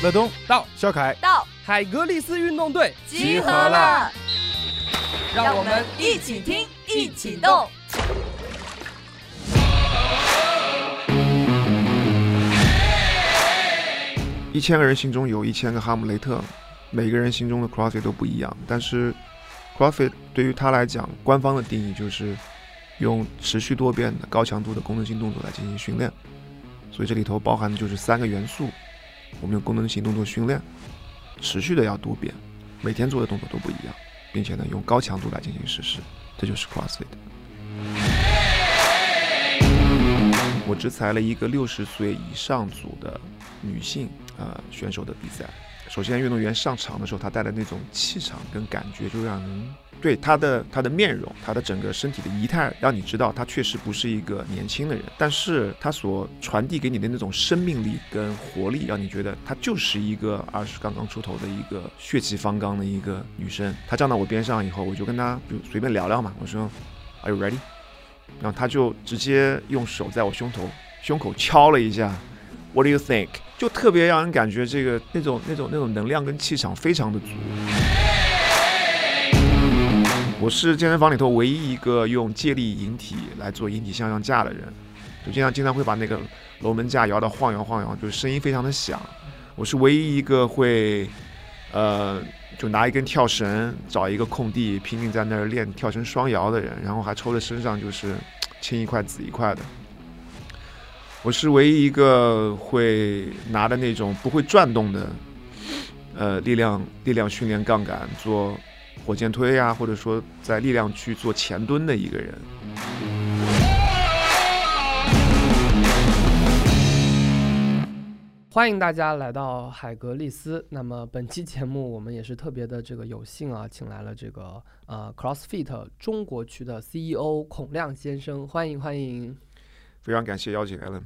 乐东到肖凯到海格力斯运动队集合了，让我们一起听，一起动。一千个人心中有一千个哈姆雷特，每个人心中的 CrossFit 都不一样。但是 CrossFit 对于他来讲，官方的定义就是用持续多变的高强度的功能性动作来进行训练。所以这里头包含的就是三个元素：我们用功能性动作训练，持续的要多变，每天做的动作都不一样，并且呢用高强度来进行实施，这就是 CrossFit。我只裁了一个六十岁以上组的女性呃选手的比赛。首先，运动员上场的时候，他带的那种气场跟感觉，就让人对他的他的面容、他的整个身体的仪态，让你知道他确实不是一个年轻的人。但是他所传递给你的那种生命力跟活力，让你觉得她就是一个二十刚刚出头的一个血气方刚的一个女生。她站到我边上以后，我就跟她就随便聊聊嘛，我说，Are you ready？然后他就直接用手在我胸头胸口敲了一下，What do you think？就特别让人感觉这个那种那种那种能量跟气场非常的足。我是健身房里头唯一一个用借力引体来做引体向上架的人，就经常经常会把那个龙门架摇到晃摇晃摇，就是声音非常的响。我是唯一一个会，呃，就拿一根跳绳找一个空地拼命在那儿练跳绳双摇的人，然后还抽着身上就是 青一块紫一块的。我是唯一一个会拿的那种不会转动的，呃，力量力量训练杠杆做火箭推呀，或者说在力量区做前蹲的一个人。欢迎大家来到海格力斯。那么本期节目我们也是特别的这个有幸啊，请来了这个呃 CrossFit 中国区的 CEO 孔亮先生，欢迎欢迎。非常感谢邀请，Allen。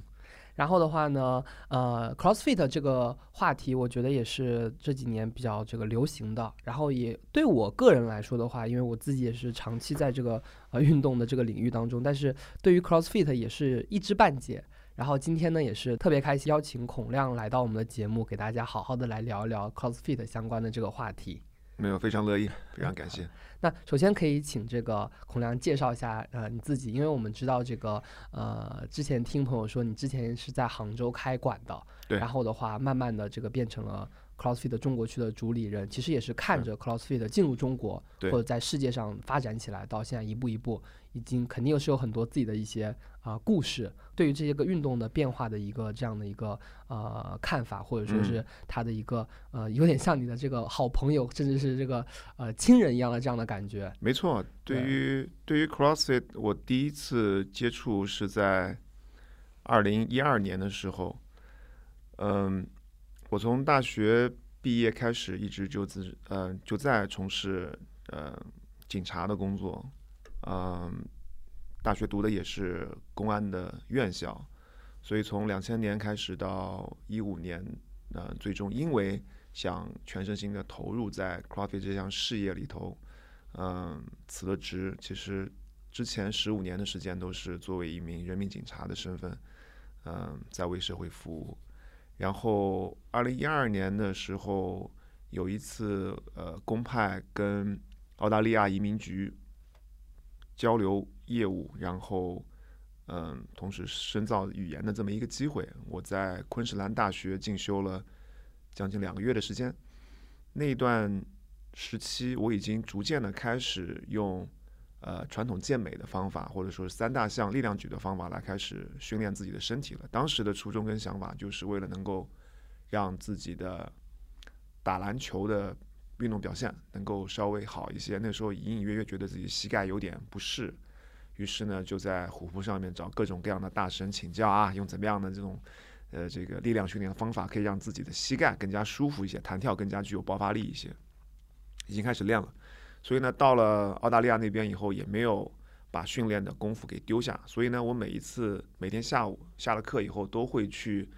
然后的话呢，呃，CrossFit 这个话题，我觉得也是这几年比较这个流行的。然后也对我个人来说的话，因为我自己也是长期在这个呃运动的这个领域当中，但是对于 CrossFit 也是一知半解。然后今天呢，也是特别开心，邀请孔亮来到我们的节目，给大家好好的来聊一聊 CrossFit 相关的这个话题。没有，非常乐意，非常感谢。那首先可以请这个孔亮介绍一下呃你自己，因为我们知道这个呃之前听朋友说你之前是在杭州开馆的，对，然后的话慢慢的这个变成了 CrossFit 中国区的主理人，其实也是看着 CrossFit 进入中国或者在世界上发展起来，到现在一步一步。已经肯定是有很多自己的一些啊故事，对于这些个运动的变化的一个这样的一个呃看法，或者说是他的一个呃有点像你的这个好朋友，甚至是这个呃亲人一样的这样的感觉。没错，对于对于 CrossFit，我第一次接触是在二零一二年的时候，嗯，我从大学毕业开始，一直就自呃就在从事呃警察的工作。嗯，大学读的也是公安的院校，所以从两千年开始到一五年，呃，最终因为想全身心的投入在 c r o f t 这项事业里头，嗯，辞了职。其实之前十五年的时间都是作为一名人民警察的身份，嗯，在为社会服务。然后二零一二年的时候，有一次呃，公派跟澳大利亚移民局。交流业务，然后，嗯，同时深造语言的这么一个机会，我在昆士兰大学进修了将近两个月的时间。那一段时期，我已经逐渐的开始用呃传统健美的方法，或者说三大项力量举的方法来开始训练自己的身体了。当时的初衷跟想法，就是为了能够让自己的打篮球的。运动表现能够稍微好一些，那时候隐隐约约觉得自己膝盖有点不适，于是呢就在虎扑上面找各种各样的大神请教啊，用怎么样的这种呃这个力量训练的方法可以让自己的膝盖更加舒服一些，弹跳更加具有爆发力一些，已经开始练了。所以呢，到了澳大利亚那边以后，也没有把训练的功夫给丢下。所以呢，我每一次每天下午下了课以后，都会去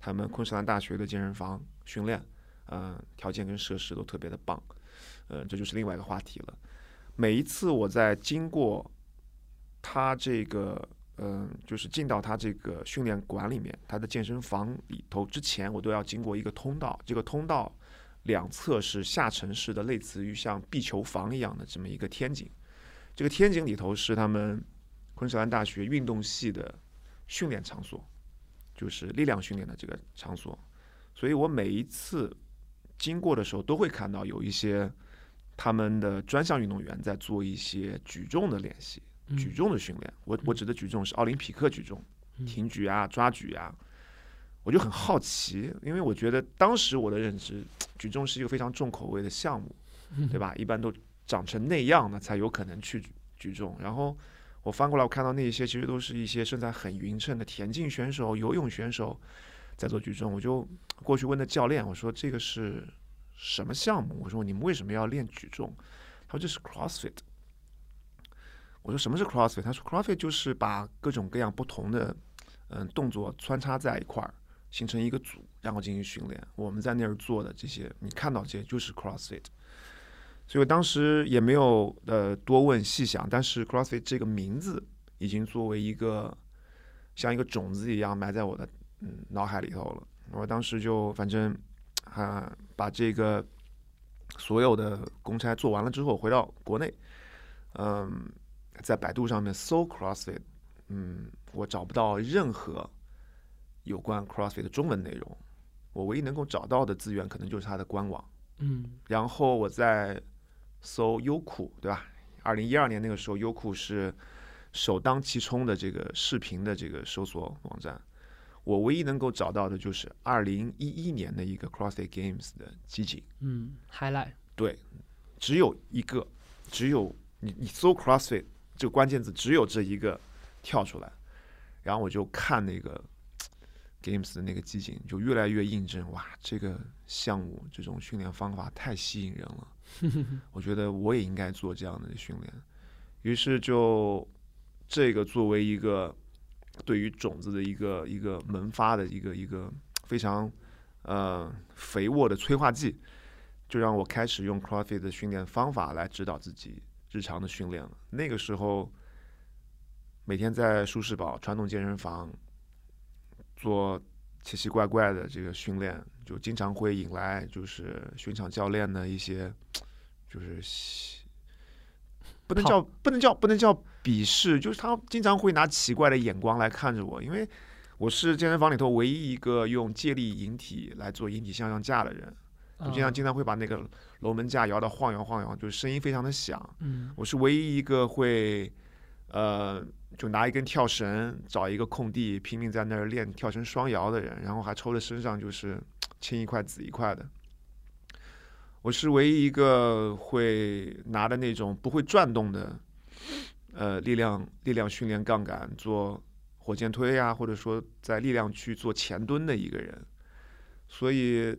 他们昆士兰大学的健身房训练。嗯，条件跟设施都特别的棒，嗯，这就是另外一个话题了。每一次我在经过他这个嗯，就是进到他这个训练馆里面，他的健身房里头之前，我都要经过一个通道。这个通道两侧是下沉式的，类似于像壁球房一样的这么一个天井。这个天井里头是他们昆士兰大学运动系的训练场所，就是力量训练的这个场所。所以我每一次经过的时候，都会看到有一些他们的专项运动员在做一些举重的练习。举重的训练，我我指的举重是奥林匹克举重，挺举啊、抓举啊，我就很好奇，因为我觉得当时我的认知，举重是一个非常重口味的项目，对吧？一般都长成那样的才有可能去举重。然后我翻过来，我看到那些其实都是一些身材很匀称的田径选手、游泳选手在做举重。我就过去问的教练，我说这个是什么项目？我说你们为什么要练举重？他说这是 CrossFit。我说什么是 CrossFit？他说 CrossFit 就是把各种各样不同的嗯动作穿插在一块儿，形成一个组，然后进行训练。我们在那儿做的这些，你看到这些就是 CrossFit。所以我当时也没有呃多问细想，但是 CrossFit 这个名字已经作为一个像一个种子一样埋在我的嗯脑海里头了。我当时就反正啊把这个所有的公差做完了之后，回到国内，嗯。在百度上面搜 CrossFit，嗯，我找不到任何有关 CrossFit 的中文内容。我唯一能够找到的资源，可能就是它的官网。嗯，然后我在搜优酷，对吧？二零一二年那个时候，优酷是首当其冲的这个视频的这个搜索网站。我唯一能够找到的就是二零一一年的一个 CrossFit Games 的集锦。嗯，highlight。对，只有一个，只有你你搜 CrossFit。这个关键字只有这一个跳出来，然后我就看那个 games 的那个集锦，就越来越印证哇，这个项目这种训练方法太吸引人了。我觉得我也应该做这样的训练，于是就这个作为一个对于种子的一个一个萌发的一个一个非常呃肥沃的催化剂，就让我开始用 CrossFit 的训练方法来指导自己。日常的训练了。那个时候，每天在舒适堡传统健身房做奇奇怪怪的这个训练，就经常会引来就是巡场教练的一些，就是不能叫不能叫不能叫鄙视，就是他经常会拿奇怪的眼光来看着我，因为我是健身房里头唯一一个用借力引体来做引体向上架的人。就经常经常会把那个楼门架摇到晃摇晃摇，就是声音非常的响。嗯，我是唯一一个会，呃，就拿一根跳绳找一个空地拼命在那儿练跳绳双摇的人，然后还抽的身上就是青一块紫一块的。我是唯一一个会拿的那种不会转动的，呃，力量力量训练杠杆做火箭推啊，或者说在力量区做前蹲的一个人，所以。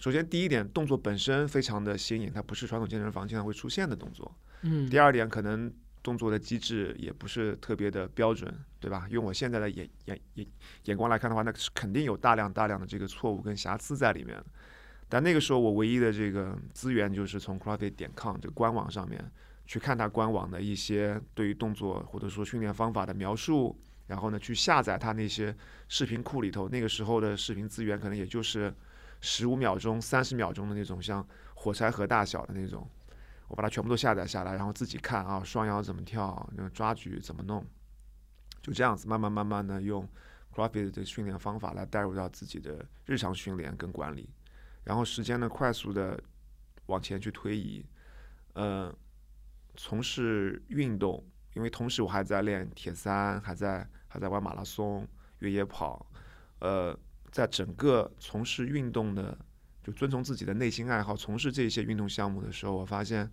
首先，第一点，动作本身非常的新颖，它不是传统健身房经常会出现的动作。嗯。第二点，可能动作的机制也不是特别的标准，对吧？用我现在的眼眼眼眼光来看的话，那是肯定有大量大量的这个错误跟瑕疵在里面。但那个时候，我唯一的这个资源就是从 CrossFit 点 com 这个官网上面去看它官网的一些对于动作或者说训练方法的描述，然后呢，去下载它那些视频库里头。那个时候的视频资源可能也就是。十五秒钟、三十秒钟的那种，像火柴盒大小的那种，我把它全部都下载下来，然后自己看啊，双摇怎么跳，那个抓举怎么弄，就这样子慢慢慢慢的用 CrossFit 的训练方法来带入到自己的日常训练跟管理，然后时间呢快速的往前去推移，呃，从事运动，因为同时我还在练铁三，还在还在玩马拉松、越野跑，呃。在整个从事运动的，就遵从自己的内心爱好，从事这些运动项目的时候，我发现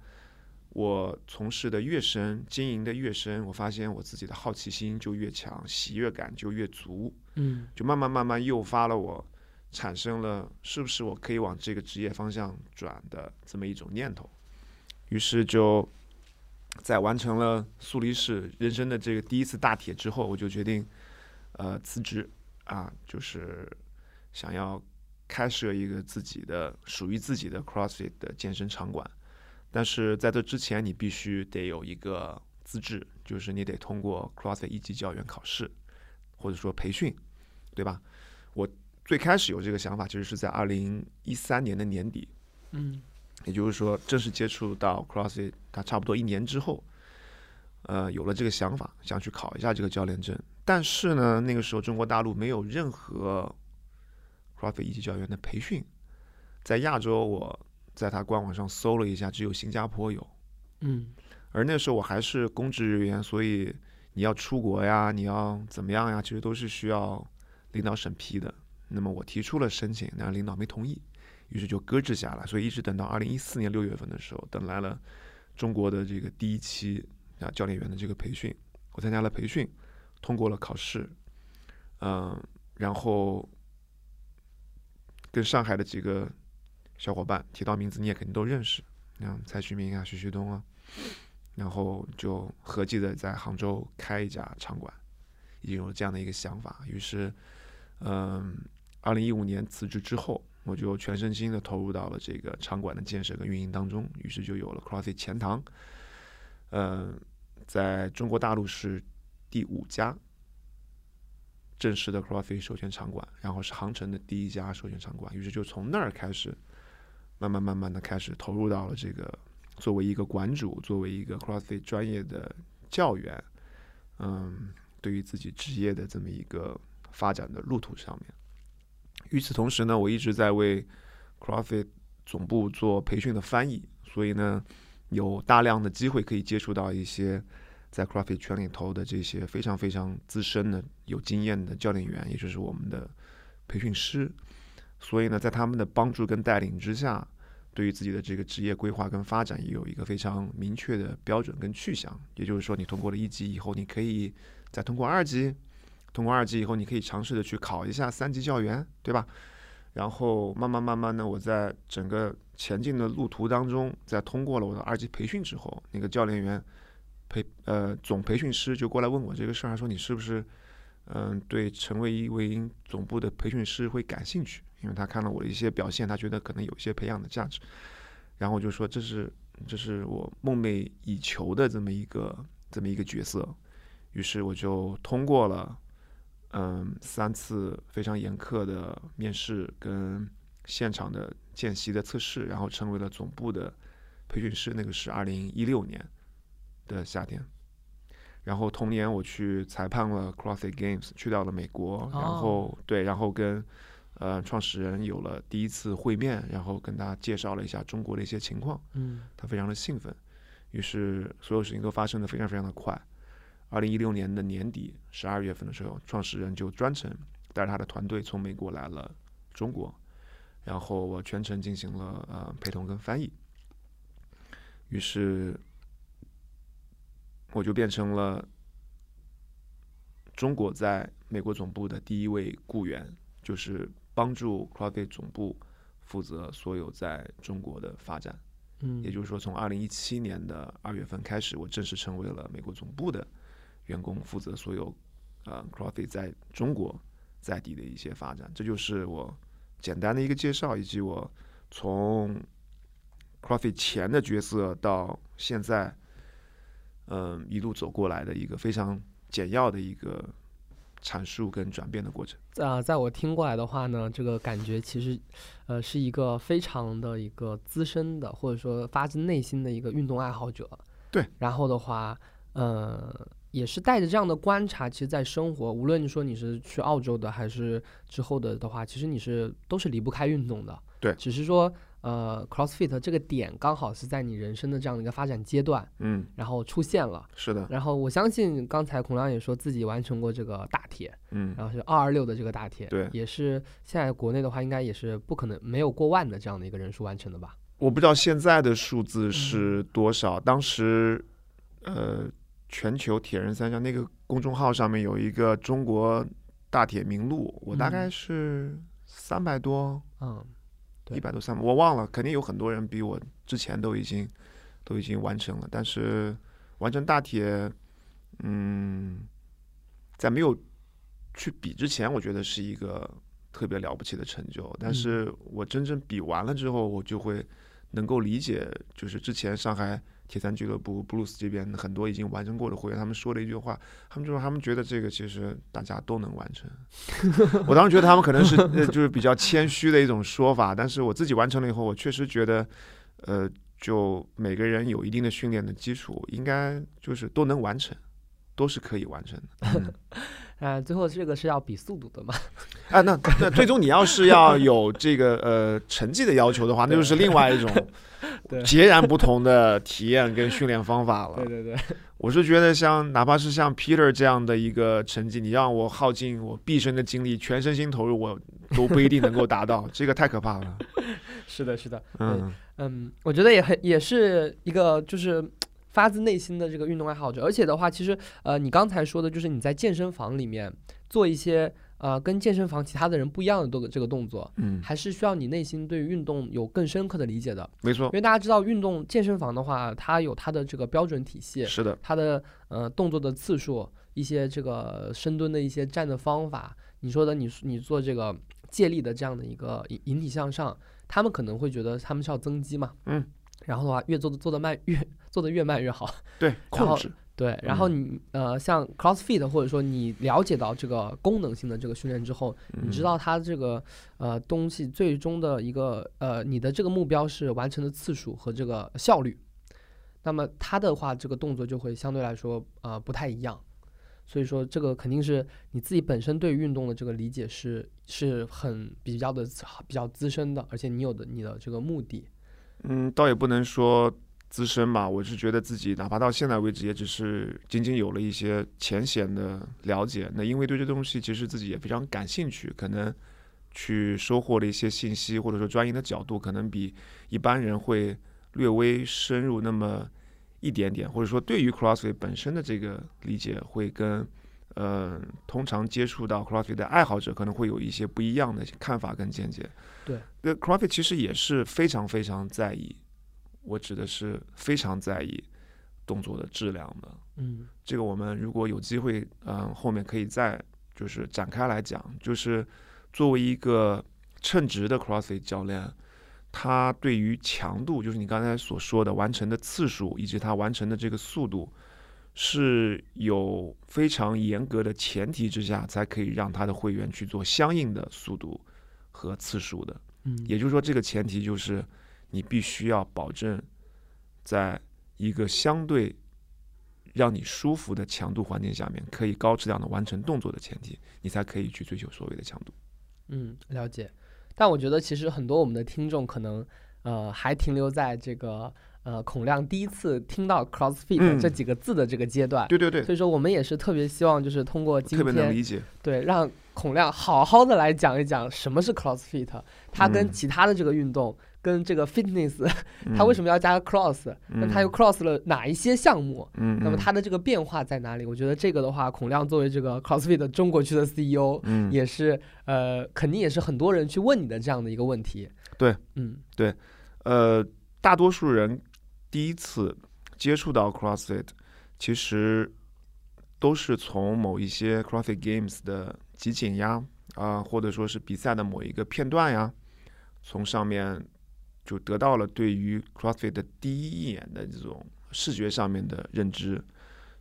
我从事的越深，经营的越深，我发现我自己的好奇心就越强，喜悦感就越足，嗯，就慢慢慢慢诱发了我，产生了是不是我可以往这个职业方向转的这么一种念头，于是就在完成了苏黎世人生的这个第一次大铁之后，我就决定呃辞职啊，就是。想要开设一个自己的属于自己的 CrossFit 的健身场馆，但是在这之前，你必须得有一个资质，就是你得通过 CrossFit 一级教员考试，或者说培训，对吧？我最开始有这个想法，其实是在二零一三年的年底，嗯，也就是说正式接触到 CrossFit，它差不多一年之后，呃，有了这个想法，想去考一下这个教练证。但是呢，那个时候中国大陆没有任何 CrossFit 一级教员的培训，在亚洲，我在他官网上搜了一下，只有新加坡有。嗯，而那时候我还是公职人员，所以你要出国呀，你要怎么样呀，其实都是需要领导审批的。那么我提出了申请，但领导没同意，于是就搁置下来。所以一直等到二零一四年六月份的时候，等来了中国的这个第一期啊教练员的这个培训，我参加了培训，通过了考试，嗯，然后跟上海的几个小伙伴提到名字，你也肯定都认识。像蔡徐明啊、徐旭东啊，然后就合计的在杭州开一家场馆，已经有了这样的一个想法。于是，嗯，二零一五年辞职之后，我就全身心的投入到了这个场馆的建设跟运营当中。于是就有了 CrossFit 钱塘，嗯，在中国大陆是第五家正式的 CrossFit 授权场馆，然后是杭城的第一家授权场馆。于是就从那儿开始。慢慢慢慢的开始投入到了这个作为一个馆主，作为一个 CrossFit 专业的教员，嗯，对于自己职业的这么一个发展的路途上面。与此同时呢，我一直在为 CrossFit 总部做培训的翻译，所以呢，有大量的机会可以接触到一些在 c r a f t y 圈里头的这些非常非常资深的、有经验的教练员，也就是我们的培训师。所以呢，在他们的帮助跟带领之下，对于自己的这个职业规划跟发展也有一个非常明确的标准跟去向。也就是说，你通过了一级以后，你可以再通过二级，通过二级以后，你可以尝试的去考一下三级教员，对吧？然后慢慢慢慢的，我在整个前进的路途当中，在通过了我的二级培训之后，那个教练员培呃总培训师就过来问我这个事儿，说你是不是嗯对成为一位总部的培训师会感兴趣？因为他看了我的一些表现，他觉得可能有一些培养的价值，然后我就说这是这是我梦寐以求的这么一个这么一个角色，于是我就通过了嗯三次非常严苛的面试跟现场的见习的测试，然后成为了总部的培训师。那个是二零一六年的夏天，然后同年我去裁判了 CrossFit Games，去到了美国，然后对，然后跟。呃，创始人有了第一次会面，然后跟他介绍了一下中国的一些情况，嗯，他非常的兴奋，于是所有事情都发生的非常非常的快。二零一六年的年底十二月份的时候，创始人就专程带着他的团队从美国来了中国，然后我全程进行了呃陪同跟翻译，于是我就变成了中国在美国总部的第一位雇员，就是。帮助 CrossFit 总部负责所有在中国的发展，嗯，也就是说，从二零一七年的二月份开始，我正式成为了美国总部的员工，负责所有呃 CrossFit 在中国在地的一些发展。这就是我简单的一个介绍，以及我从 CrossFit 前的角色到现在，嗯，一路走过来的一个非常简要的一个。阐述跟转变的过程啊，在我听过来的话呢，这个感觉其实，呃，是一个非常的一个资深的，或者说发自内心的一个运动爱好者。对，然后的话，呃，也是带着这样的观察，其实，在生活，无论你说你是去澳洲的，还是之后的的话，其实你是都是离不开运动的。对，只是说。呃，CrossFit 这个点刚好是在你人生的这样的一个发展阶段，嗯，然后出现了，是的。然后我相信刚才孔亮也说自己完成过这个大铁，嗯，然后是二二六的这个大铁，对，也是现在国内的话应该也是不可能没有过万的这样的一个人数完成的吧？我不知道现在的数字是多少。当时，呃，全球铁人三项那个公众号上面有一个中国大铁名录，我大概是三百多，嗯。一百多三，我忘了，肯定有很多人比我之前都已经都已经完成了。但是完成大铁，嗯，在没有去比之前，我觉得是一个特别了不起的成就。但是我真正比完了之后，我就会能够理解，就是之前上海铁三俱乐部布鲁斯这边很多已经完成过的会员，他们说了一句话，他们就说他们觉得这个其实大家都能完成。我当时觉得他们可能是就是比较谦虚的一种说法，但是我自己完成了以后，我确实觉得，呃，就每个人有一定的训练的基础，应该就是都能完成，都是可以完成的。啊，最后这个是要比速度的嘛？啊，那那最终你要是要有这个呃成绩的要求的话，那就是另外一种 截然不同的体验跟训练方法了。对对对，我是觉得像哪怕是像 Peter 这样的一个成绩，你让我耗尽我毕生的精力，全身心投入，我都不一定能够达到，这个太可怕了。是的，是的，嗯嗯，我觉得也很也是一个就是。发自内心的这个运动爱好者，而且的话，其实呃，你刚才说的就是你在健身房里面做一些呃跟健身房其他的人不一样的这个这个动作，嗯，还是需要你内心对于运动有更深刻的理解的。没错，因为大家知道运动健身房的话，它有它的这个标准体系，是的，它的呃动作的次数，一些这个深蹲的一些站的方法，你说的你你做这个借力的这样的一个引引体向上，他们可能会觉得他们是要增肌嘛，嗯。然后的话，越做的做的慢，越做的越慢越好。对，控制。对，然后你呃，像 CrossFit，或者说你了解到这个功能性的这个训练之后，你知道它这个呃东西最终的一个呃你的这个目标是完成的次数和这个效率，那么它的话这个动作就会相对来说呃不太一样。所以说这个肯定是你自己本身对运动的这个理解是是很比较的比较资深的，而且你有的你的这个目的。嗯，倒也不能说资深吧，我是觉得自己哪怕到现在为止，也只是仅仅有了一些浅显的了解。那因为对这东西其实自己也非常感兴趣，可能去收获了一些信息，或者说专业的角度，可能比一般人会略微深入那么一点点，或者说对于 CrossFit 本身的这个理解，会跟呃通常接触到 CrossFit 的爱好者可能会有一些不一样的看法跟见解。对，那 CrossFit 其实也是非常非常在意，我指的是非常在意动作的质量的。嗯，这个我们如果有机会，嗯，后面可以再就是展开来讲。就是作为一个称职的 CrossFit 教练，他对于强度，就是你刚才所说的完成的次数以及他完成的这个速度，是有非常严格的前提之下，才可以让他的会员去做相应的速度。和次数的，嗯，也就是说，这个前提就是你必须要保证，在一个相对让你舒服的强度环境下面，可以高质量的完成动作的前提，你才可以去追求所谓的强度。嗯，了解。但我觉得其实很多我们的听众可能呃还停留在这个呃孔亮第一次听到 CrossFit 这几个字的这个阶段。对对对。所以说我们也是特别希望就是通过今天，特别能理解，对让。孔亮好好的来讲一讲什么是 CrossFit，它跟其他的这个运动，跟这个 Fitness，它为什么要加个 Cross？那它又 Cross 了哪一些项目？嗯，那么它的这个变化在哪里？我觉得这个的话，孔亮作为这个 CrossFit 中国区的 CEO，嗯，也是呃，肯定也是很多人去问你的这样的一个问题。对，嗯，对，呃，大多数人第一次接触到 CrossFit，其实都是从某一些 CrossFit Games 的。集锦呀，啊，或者说是比赛的某一个片段呀，从上面就得到了对于 CrossFit 的第一眼的这种视觉上面的认知，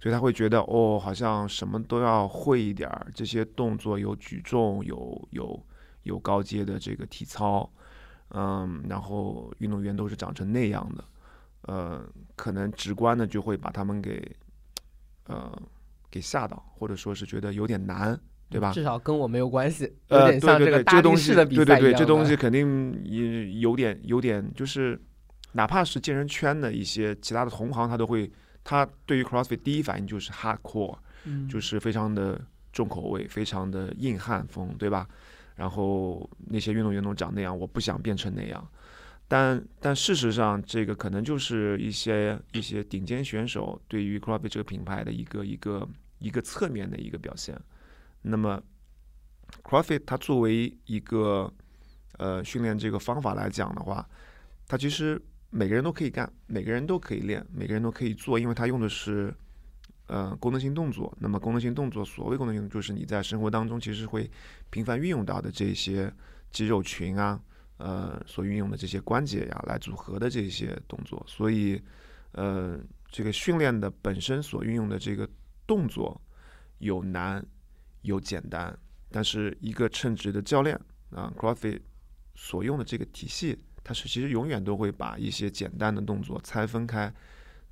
所以他会觉得哦，好像什么都要会一点儿，这些动作有举重，有有有高阶的这个体操，嗯，然后运动员都是长成那样的，呃，可能直观的就会把他们给呃给吓到，或者说是觉得有点难。对吧？至少跟我没有关系。呃，对对对，这个东西，对对对，这东西肯定也有点有点，就是哪怕是健身圈的一些其他的同行，他都会，他对于 CrossFit 第一反应就是 hardcore，就是非常的重口味，非常的硬汉风，对吧？然后那些运动员都长那样，我不想变成那样。但但事实上，这个可能就是一些一些顶尖选手对于 CrossFit 这个品牌的一个一个一个侧面的一个表现。那么，CrossFit 它作为一个呃训练这个方法来讲的话，它其实每个人都可以干，每个人都可以练，每个人都可以做，因为它用的是呃功能性动作。那么功能性动作，所谓功能性，就是你在生活当中其实会频繁运用到的这些肌肉群啊，呃所运用的这些关节呀，来组合的这些动作。所以，呃，这个训练的本身所运用的这个动作有难有简单，但是一个称职的教练啊，CrossFit 所用的这个体系，它是其实永远都会把一些简单的动作拆分开，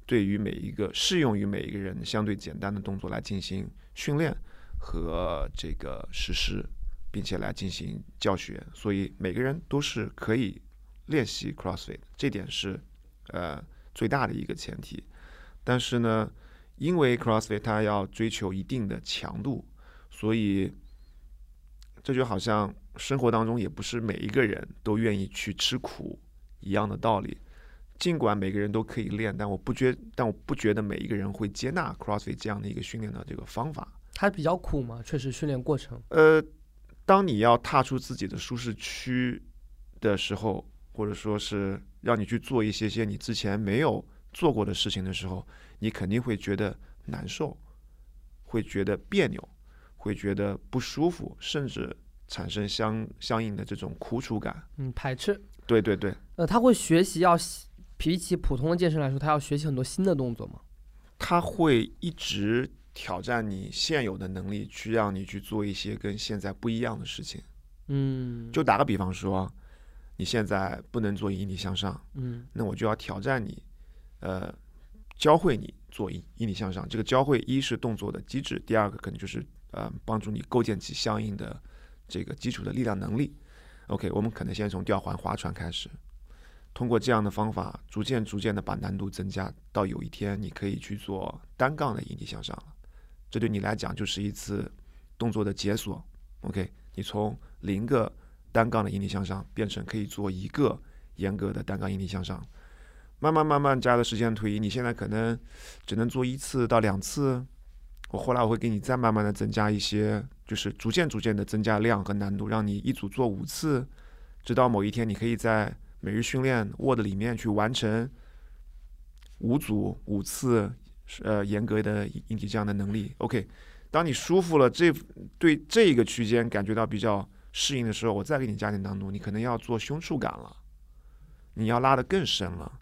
对于每一个适用于每一个人相对简单的动作来进行训练和这个实施，并且来进行教学，所以每个人都是可以练习 CrossFit，这点是呃。最大的一个前提，但是呢，因为 CrossFit 它要追求一定的强度，所以这就好像生活当中也不是每一个人都愿意去吃苦一样的道理。尽管每个人都可以练，但我不觉，但我不觉得每一个人会接纳 CrossFit 这样的一个训练的这个方法。它比较苦吗？确实，训练过程。呃，当你要踏出自己的舒适区的时候。或者说是让你去做一些些你之前没有做过的事情的时候，你肯定会觉得难受，会觉得别扭，会觉得不舒服，甚至产生相相应的这种苦楚感。嗯，排斥。对对对。呃，他会学习要比起普通的健身来说，他要学习很多新的动作吗？他会一直挑战你现有的能力，去让你去做一些跟现在不一样的事情。嗯。就打个比方说。你现在不能做引体向上，嗯，那我就要挑战你，呃，教会你做引引体向上。这个教会一是动作的机制，第二个可能就是呃帮助你构建起相应的这个基础的力量能力。OK，我们可能先从吊环划船开始，通过这样的方法，逐渐逐渐的把难度增加，到有一天你可以去做单杠的引体向上了。这对你来讲就是一次动作的解锁。OK，你从零个。单杠的引体向上变成可以做一个严格的单杠引体向上，慢慢慢慢加的时间推移，你现在可能只能做一次到两次。我后来我会给你再慢慢的增加一些，就是逐渐逐渐的增加量和难度，让你一组做五次，直到某一天你可以在每日训练 Word 里面去完成五组五次呃严格的引体这样的能力。OK，当你舒服了，这对这个区间感觉到比较。适应的时候，我再给你加点难度，你可能要做胸触感了，你要拉得更深了。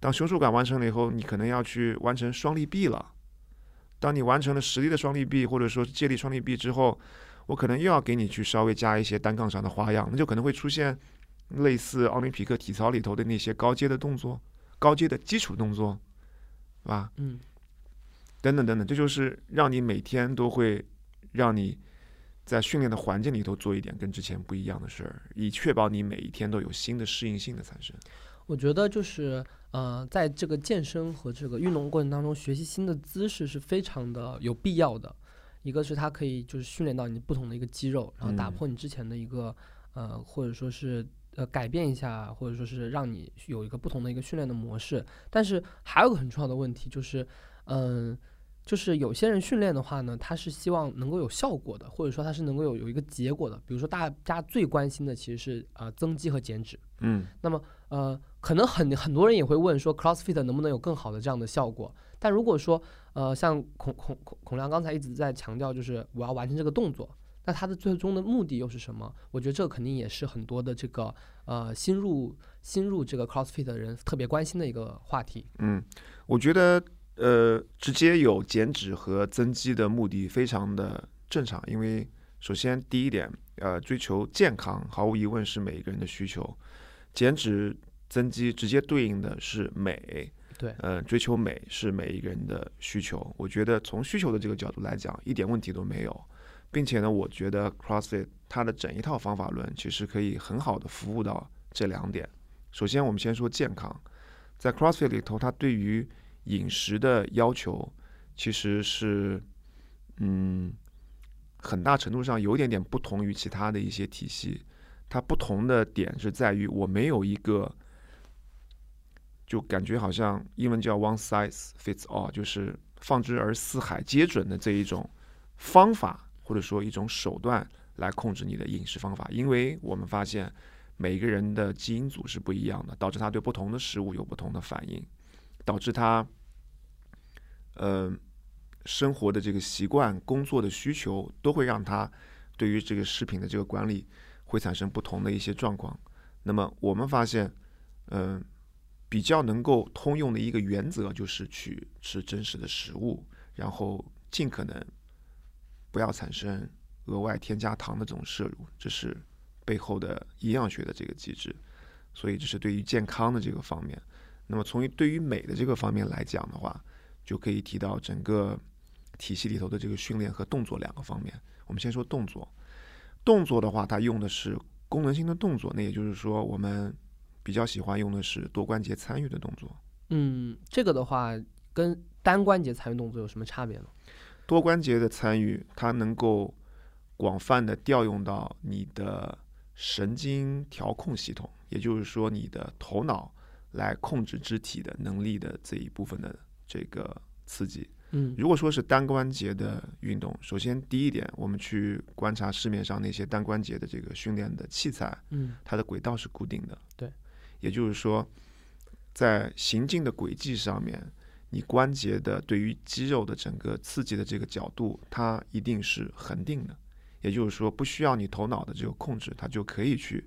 当胸触感完成了以后，你可能要去完成双立臂了。当你完成了实力的双力臂，或者说借力双力臂之后，我可能又要给你去稍微加一些单杠上的花样，那就可能会出现类似奥林匹克体操里头的那些高阶的动作、高阶的基础动作，是吧？嗯。等等等等，这就是让你每天都会让你。在训练的环境里头做一点跟之前不一样的事儿，以确保你每一天都有新的适应性的产生。我觉得就是呃，在这个健身和这个运动过程当中，学习新的姿势是非常的有必要的。一个是它可以就是训练到你不同的一个肌肉，然后打破你之前的一个呃，或者说是呃改变一下，或者说是让你有一个不同的一个训练的模式。但是还有个很重要的问题就是，嗯。就是有些人训练的话呢，他是希望能够有效果的，或者说他是能够有有一个结果的。比如说大家最关心的其实是呃增肌和减脂。嗯。那么呃，可能很很多人也会问说，CrossFit 能不能有更好的这样的效果？但如果说呃像孔孔孔孔亮刚才一直在强调，就是我要完成这个动作，那他的最终的目的又是什么？我觉得这肯定也是很多的这个呃新入新入这个 CrossFit 的人特别关心的一个话题。嗯，我觉得。呃，直接有减脂和增肌的目的非常的正常，因为首先第一点，呃，追求健康毫无疑问是每一个人的需求，减脂增肌直接对应的是美，对，呃，追求美是每一个人的需求。我觉得从需求的这个角度来讲，一点问题都没有，并且呢，我觉得 CrossFit 它的整一套方法论其实可以很好的服务到这两点。首先，我们先说健康，在 CrossFit 里头，它对于饮食的要求其实是，嗯，很大程度上有点点不同于其他的一些体系。它不同的点是在于，我没有一个，就感觉好像英文叫 one size fits all，就是放之而四海皆准的这一种方法，或者说一种手段来控制你的饮食方法。因为我们发现每个人的基因组是不一样的，导致他对不同的食物有不同的反应。导致他，呃，生活的这个习惯、工作的需求，都会让他对于这个食品的这个管理会产生不同的一些状况。那么我们发现，嗯，比较能够通用的一个原则就是去吃真实的食物，然后尽可能不要产生额外添加糖的这种摄入，这是背后的营养学的这个机制。所以这是对于健康的这个方面。那么从对于美的这个方面来讲的话，就可以提到整个体系里头的这个训练和动作两个方面。我们先说动作，动作的话，它用的是功能性的动作，那也就是说我们。比较喜欢用的是多关节参与的动作。嗯，这个的话跟单关节参与动作有什么差别呢？多关节的参与，它能够广泛的调用到你的神经调控系统，也就是说你的头脑来控制肢体的能力的这一部分的这个刺激。嗯，如果说是单关节的运动，首先第一点，我们去观察市面上那些单关节的这个训练的器材，嗯，它的轨道是固定的。对。也就是说，在行进的轨迹上面，你关节的对于肌肉的整个刺激的这个角度，它一定是恒定的。也就是说，不需要你头脑的这个控制，它就可以去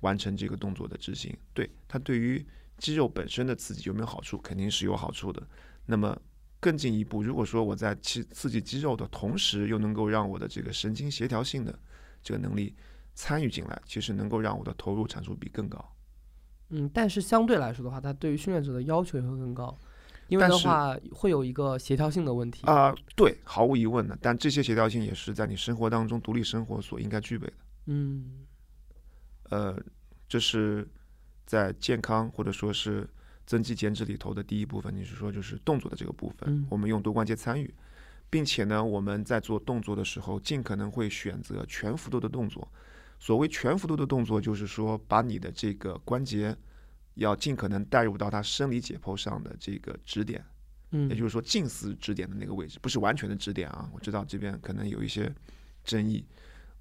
完成这个动作的执行。对它对于肌肉本身的刺激有没有好处？肯定是有好处的。那么更进一步，如果说我在刺刺激肌肉的同时，又能够让我的这个神经协调性的这个能力参与进来，其实能够让我的投入产出比更高。嗯，但是相对来说的话，它对于训练者的要求也会更高，因为的话会有一个协调性的问题啊。对，毫无疑问的。但这些协调性也是在你生活当中独立生活所应该具备的。嗯，呃，这是在健康或者说是增肌减脂里头的第一部分。你是说就是动作的这个部分，我们用多关节参与，并且呢，我们在做动作的时候，尽可能会选择全幅度的动作。所谓全幅度的动作，就是说把你的这个关节要尽可能带入到它生理解剖上的这个支点，嗯，也就是说近似支点的那个位置，不是完全的支点啊。我知道这边可能有一些争议，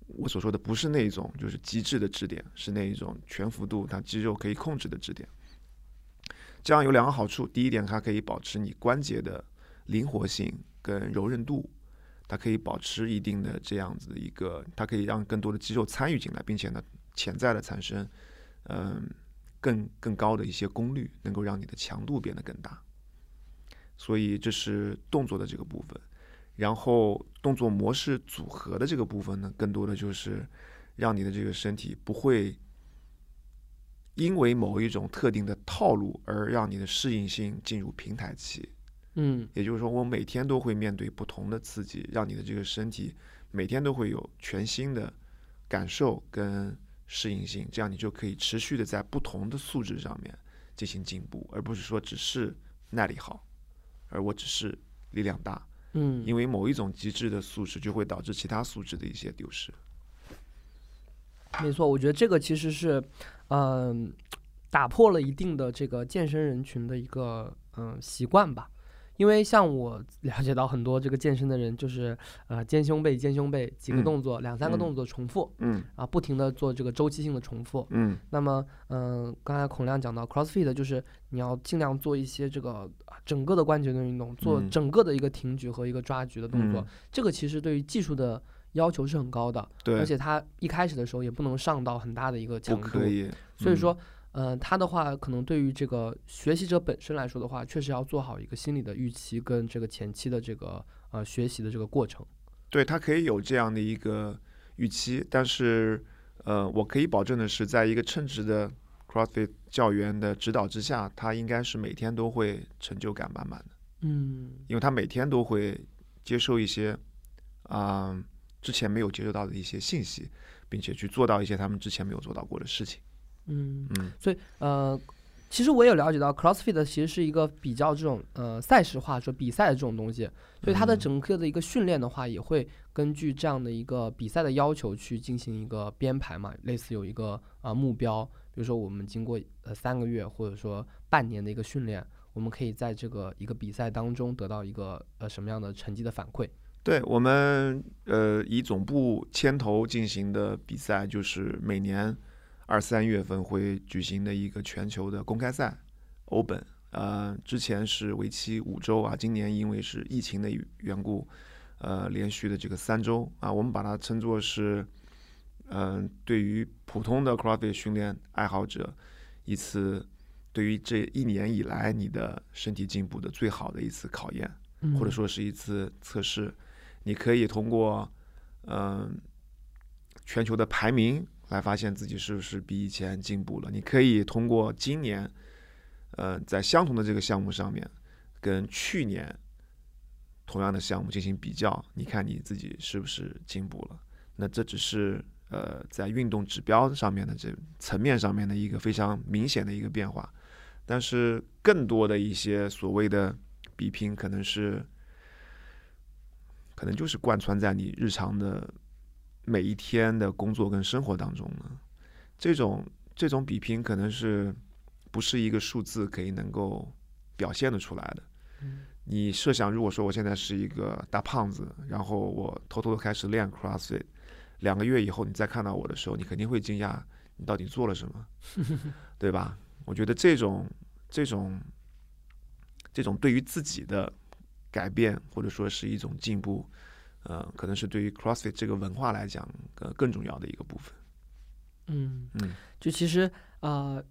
我所说的不是那一种就是极致的支点，是那一种全幅度它肌肉可以控制的支点。这样有两个好处，第一点它可以保持你关节的灵活性跟柔韧度。它可以保持一定的这样子的一个，它可以让更多的肌肉参与进来，并且呢，潜在的产生，嗯，更更高的一些功率，能够让你的强度变得更大。所以这是动作的这个部分，然后动作模式组合的这个部分呢，更多的就是让你的这个身体不会因为某一种特定的套路而让你的适应性进入平台期。嗯，也就是说，我每天都会面对不同的刺激，让你的这个身体每天都会有全新的感受跟适应性，这样你就可以持续的在不同的素质上面进行进步，而不是说只是耐力好，而我只是力量大。嗯，因为某一种极致的素质就会导致其他素质的一些丢失。没错，我觉得这个其实是，嗯，打破了一定的这个健身人群的一个嗯习惯吧。因为像我了解到很多这个健身的人，就是呃肩胸背肩胸背几个动作，两三个动作重复，嗯，啊不停的做这个周期性的重复，嗯，那么嗯刚才孔亮讲到 CrossFit 就是你要尽量做一些这个整个的关节的运动，做整个的一个挺举和一个抓举的动作，这个其实对于技术的要求是很高的，对，而且它一开始的时候也不能上到很大的一个强度，所以说。嗯，他的话可能对于这个学习者本身来说的话，确实要做好一个心理的预期跟这个前期的这个呃学习的这个过程。对他可以有这样的一个预期，但是呃，我可以保证的是，在一个称职的 CrossFit 教员的指导之下，他应该是每天都会成就感满满的。嗯，因为他每天都会接受一些啊之前没有接受到的一些信息，并且去做到一些他们之前没有做到过的事情。嗯嗯，所以呃，其实我有了解到，CrossFit 其实是一个比较这种呃赛事化、说比赛的这种东西，所以它的整个的一个训练的话，也会根据这样的一个比赛的要求去进行一个编排嘛，类似有一个啊目标，比如说我们经过呃三个月或者说半年的一个训练，我们可以在这个一个比赛当中得到一个呃什么样的成绩的反馈？对我们呃以总部牵头进行的比赛，就是每年。二三月份会举行的一个全球的公开赛，欧本，呃，之前是为期五周啊，今年因为是疫情的缘故，呃，连续的这个三周啊，我们把它称作是，嗯，对于普通的 CrossFit 训练爱好者一次对于这一年以来你的身体进步的最好的一次考验，或者说是一次测试。你可以通过嗯全球的排名来发现自己是不是比以前进步了。你可以通过今年呃在相同的这个项目上面跟去年同样的项目进行比较，你看你自己是不是进步了？那这只是。呃，在运动指标上面的这层面上面的一个非常明显的一个变化，但是更多的一些所谓的比拼，可能是可能就是贯穿在你日常的每一天的工作跟生活当中呢。这种这种比拼，可能是不是一个数字可以能够表现的出来的。你设想，如果说我现在是一个大胖子，然后我偷偷的开始练 CrossFit。两个月以后，你再看到我的时候，你肯定会惊讶，你到底做了什么，对吧？我觉得这种、这种、这种对于自己的改变，或者说是一种进步，呃，可能是对于 CrossFit 这个文化来讲，呃，更重要的一个部分。嗯嗯，就其实呃，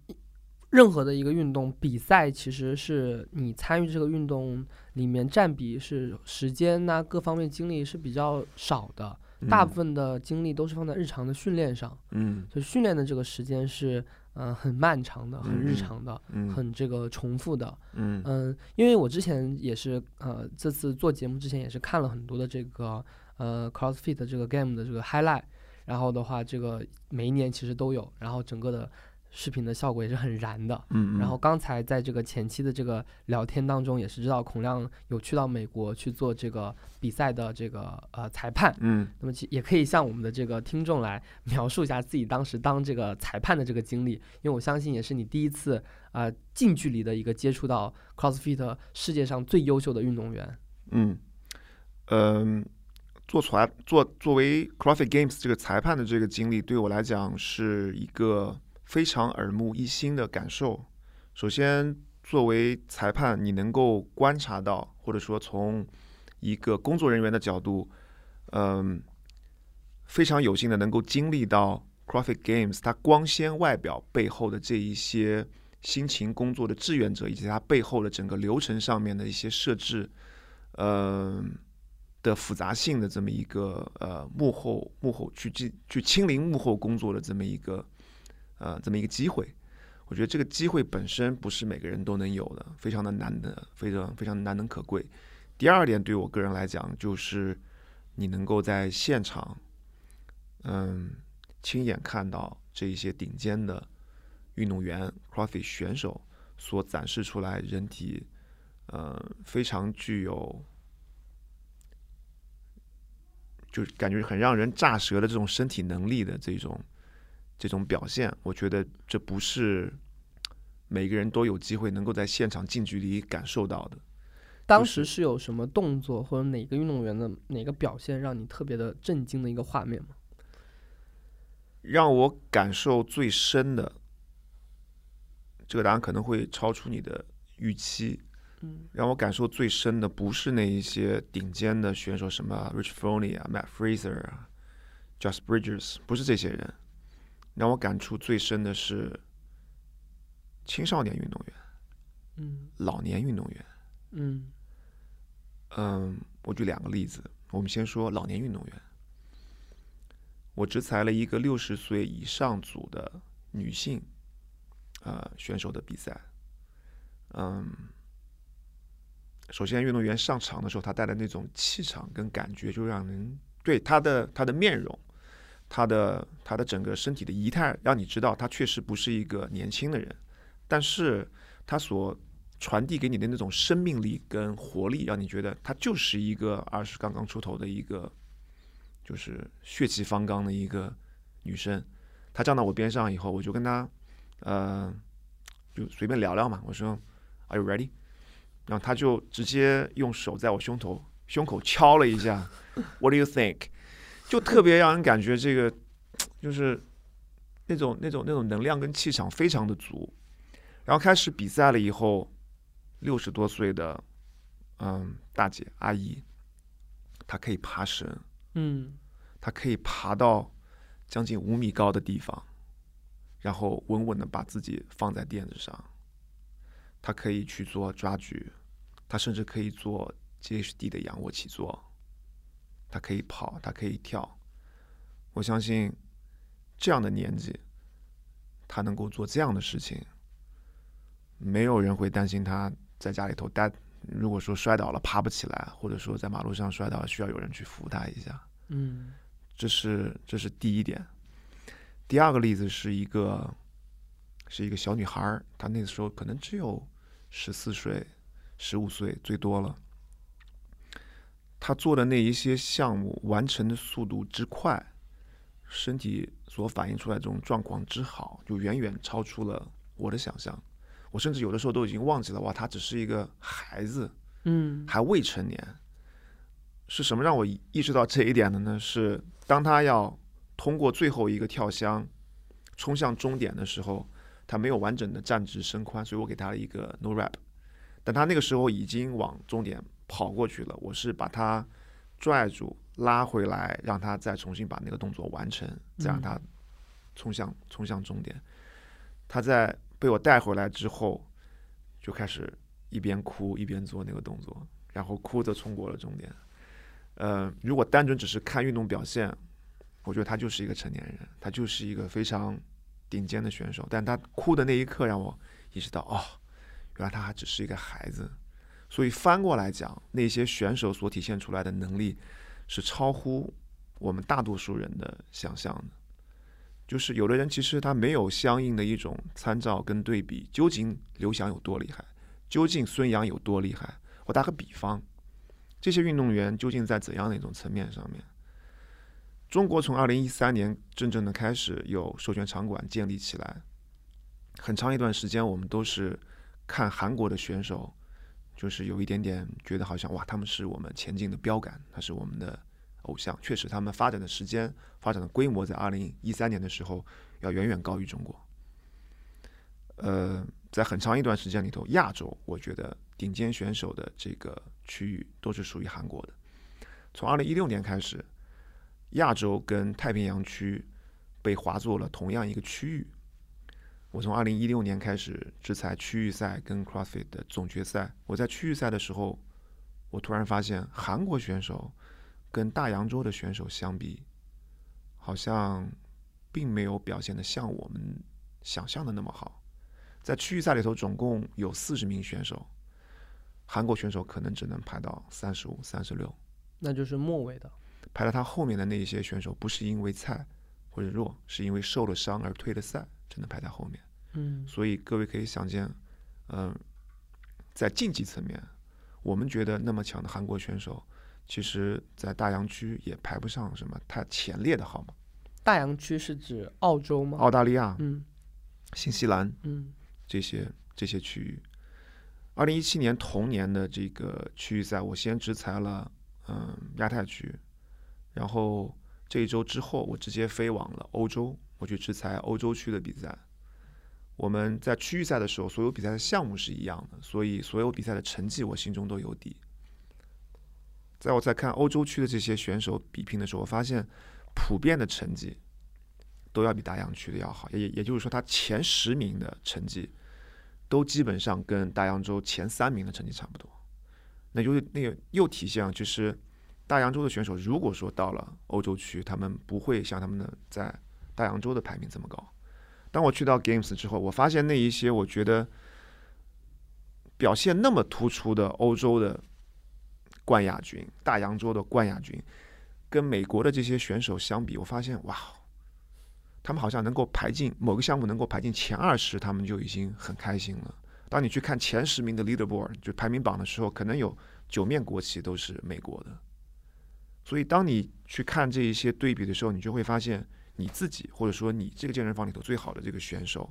任何的一个运动比赛，其实是你参与这个运动里面占比是时间呐，各方面精力是比较少的。大部分的精力都是放在日常的训练上，嗯，所以训练的这个时间是，嗯，很漫长的，很日常的，嗯，很这个重复的，嗯嗯，因为我之前也是，呃，这次做节目之前也是看了很多的这个，呃，CrossFit 这个 game 的这个 highlight，然后的话，这个每一年其实都有，然后整个的。视频的效果也是很燃的，嗯，然后刚才在这个前期的这个聊天当中，也是知道孔亮有去到美国去做这个比赛的这个呃裁判，嗯，那么其也可以向我们的这个听众来描述一下自己当时当这个裁判的这个经历，因为我相信也是你第一次啊近距离的一个接触到 CrossFit 世界上最优秀的运动员，嗯，嗯，做出来做作为 CrossFit Games 这个裁判的这个经历，对我来讲是一个。非常耳目一新的感受。首先，作为裁判，你能够观察到，或者说从一个工作人员的角度，嗯，非常有幸的能够经历到 c r a f i t Games 它光鲜外表背后的这一些辛勤工作的志愿者，以及它背后的整个流程上面的一些设置，嗯的复杂性的这么一个呃幕后幕后去去去亲临幕后工作的这么一个。呃，这么一个机会，我觉得这个机会本身不是每个人都能有的，非常的难的，非常非常难能可贵。第二点，对我个人来讲，就是你能够在现场，嗯，亲眼看到这一些顶尖的运动员、CrossFit 选手所展示出来人体，呃，非常具有，就是感觉很让人炸舌的这种身体能力的这种。这种表现，我觉得这不是每个人都有机会能够在现场近距离感受到的。当时是有什么动作或者哪个运动员的哪个表现让你特别的震惊的一个画面吗？让我感受最深的，这个答案可能会超出你的预期。嗯，让我感受最深的不是那一些顶尖的选手，什么 Rich Froning 啊、Matt Fraser 啊、Just Bridges，不是这些人。让我感触最深的是青少年运动员，嗯，老年运动员，嗯，嗯，我举两个例子。我们先说老年运动员，我只裁了一个六十岁以上组的女性，呃，选手的比赛。嗯，首先运动员上场的时候，他带的那种气场跟感觉，就让人对他的他的面容。他的他的整个身体的仪态，让你知道他确实不是一个年轻的人，但是他所传递给你的那种生命力跟活力，让你觉得他就是一个二十刚刚出头的一个，就是血气方刚的一个女生。她站到我边上以后，我就跟她，呃，就随便聊聊嘛。我说，Are you ready？然后她就直接用手在我胸头胸口敲了一下，What do you think？就特别让人感觉这个，就是那种那种那种能量跟气场非常的足。然后开始比赛了以后，六十多岁的嗯大姐阿姨，她可以爬绳，嗯，她可以爬到将近五米高的地方，然后稳稳的把自己放在垫子上，她可以去做抓举，她甚至可以做 GHD 的仰卧起坐，他可以跑，他可以跳。我相信这样的年纪，他能够做这样的事情，没有人会担心他在家里头待。如果说摔倒了爬不起来，或者说在马路上摔倒了需要有人去扶他一下，嗯，这是这是第一点。第二个例子是一个是一个小女孩，她那个时候可能只有十四岁、十五岁最多了。她做的那一些项目完成的速度之快，身体所反映出来这种状况之好，就远远超出了我的想象。我甚至有的时候都已经忘记了，哇，他只是一个孩子，嗯，还未成年。是什么让我意识到这一点的呢？是当他要通过最后一个跳箱冲向终点的时候，他没有完整的站直身宽，所以我给他了一个 no rap。但他那个时候已经往终点跑过去了，我是把他拽住拉回来，让他再重新把那个动作完成，再让他冲向冲向终点。他在。被我带回来之后，就开始一边哭一边做那个动作，然后哭着冲过了终点。呃，如果单纯只是看运动表现，我觉得他就是一个成年人，他就是一个非常顶尖的选手。但他哭的那一刻，让我意识到，哦，原来他还只是一个孩子。所以翻过来讲，那些选手所体现出来的能力，是超乎我们大多数人的想象的。就是有的人其实他没有相应的一种参照跟对比，究竟刘翔有多厉害，究竟孙杨有多厉害？我打个比方，这些运动员究竟在怎样的一种层面上面？中国从二零一三年真正的开始有授权场馆建立起来，很长一段时间我们都是看韩国的选手，就是有一点点觉得好像哇，他们是我们前进的标杆，他是我们的。偶像确实，他们发展的时间、发展的规模，在二零一三年的时候要远远高于中国。呃，在很长一段时间里头，亚洲我觉得顶尖选手的这个区域都是属于韩国的。从二零一六年开始，亚洲跟太平洋区被划作了同样一个区域。我从二零一六年开始制裁区域赛跟 CrossFit 的总决赛。我在区域赛的时候，我突然发现韩国选手。跟大洋洲的选手相比，好像并没有表现的像我们想象的那么好。在区域赛里头，总共有四十名选手，韩国选手可能只能排到三十五、三十六，那就是末尾的。排到他后面的那一些选手，不是因为菜或者弱，是因为受了伤而退了赛，只能排在后面。嗯，所以各位可以想见，嗯，在竞技层面，我们觉得那么强的韩国选手。其实，在大洋区也排不上什么太前列的号码。大洋区是指澳洲吗？澳大利亚，嗯，新西兰，嗯，这些这些区域。二零一七年同年的这个区域赛，我先直裁了，嗯，亚太区，然后这一周之后，我直接飞往了欧洲，我去制裁欧洲区的比赛。我们在区域赛的时候，所有比赛的项目是一样的，所以所有比赛的成绩我心中都有底。在我在看欧洲区的这些选手比拼的时候，我发现普遍的成绩都要比大洋区的要好，也也就是说，他前十名的成绩都基本上跟大洋洲前三名的成绩差不多。那就是那个又体现了，就是大洋洲的选手如果说到了欧洲区，他们不会像他们的在大洋洲的排名这么高。当我去到 Games 之后，我发现那一些我觉得表现那么突出的欧洲的。冠亚军，大洋洲的冠亚军，跟美国的这些选手相比，我发现哇，他们好像能够排进某个项目能够排进前二十，他们就已经很开心了。当你去看前十名的 leaderboard 就排名榜的时候，可能有九面国旗都是美国的。所以，当你去看这一些对比的时候，你就会发现你自己或者说你这个健身房里头最好的这个选手，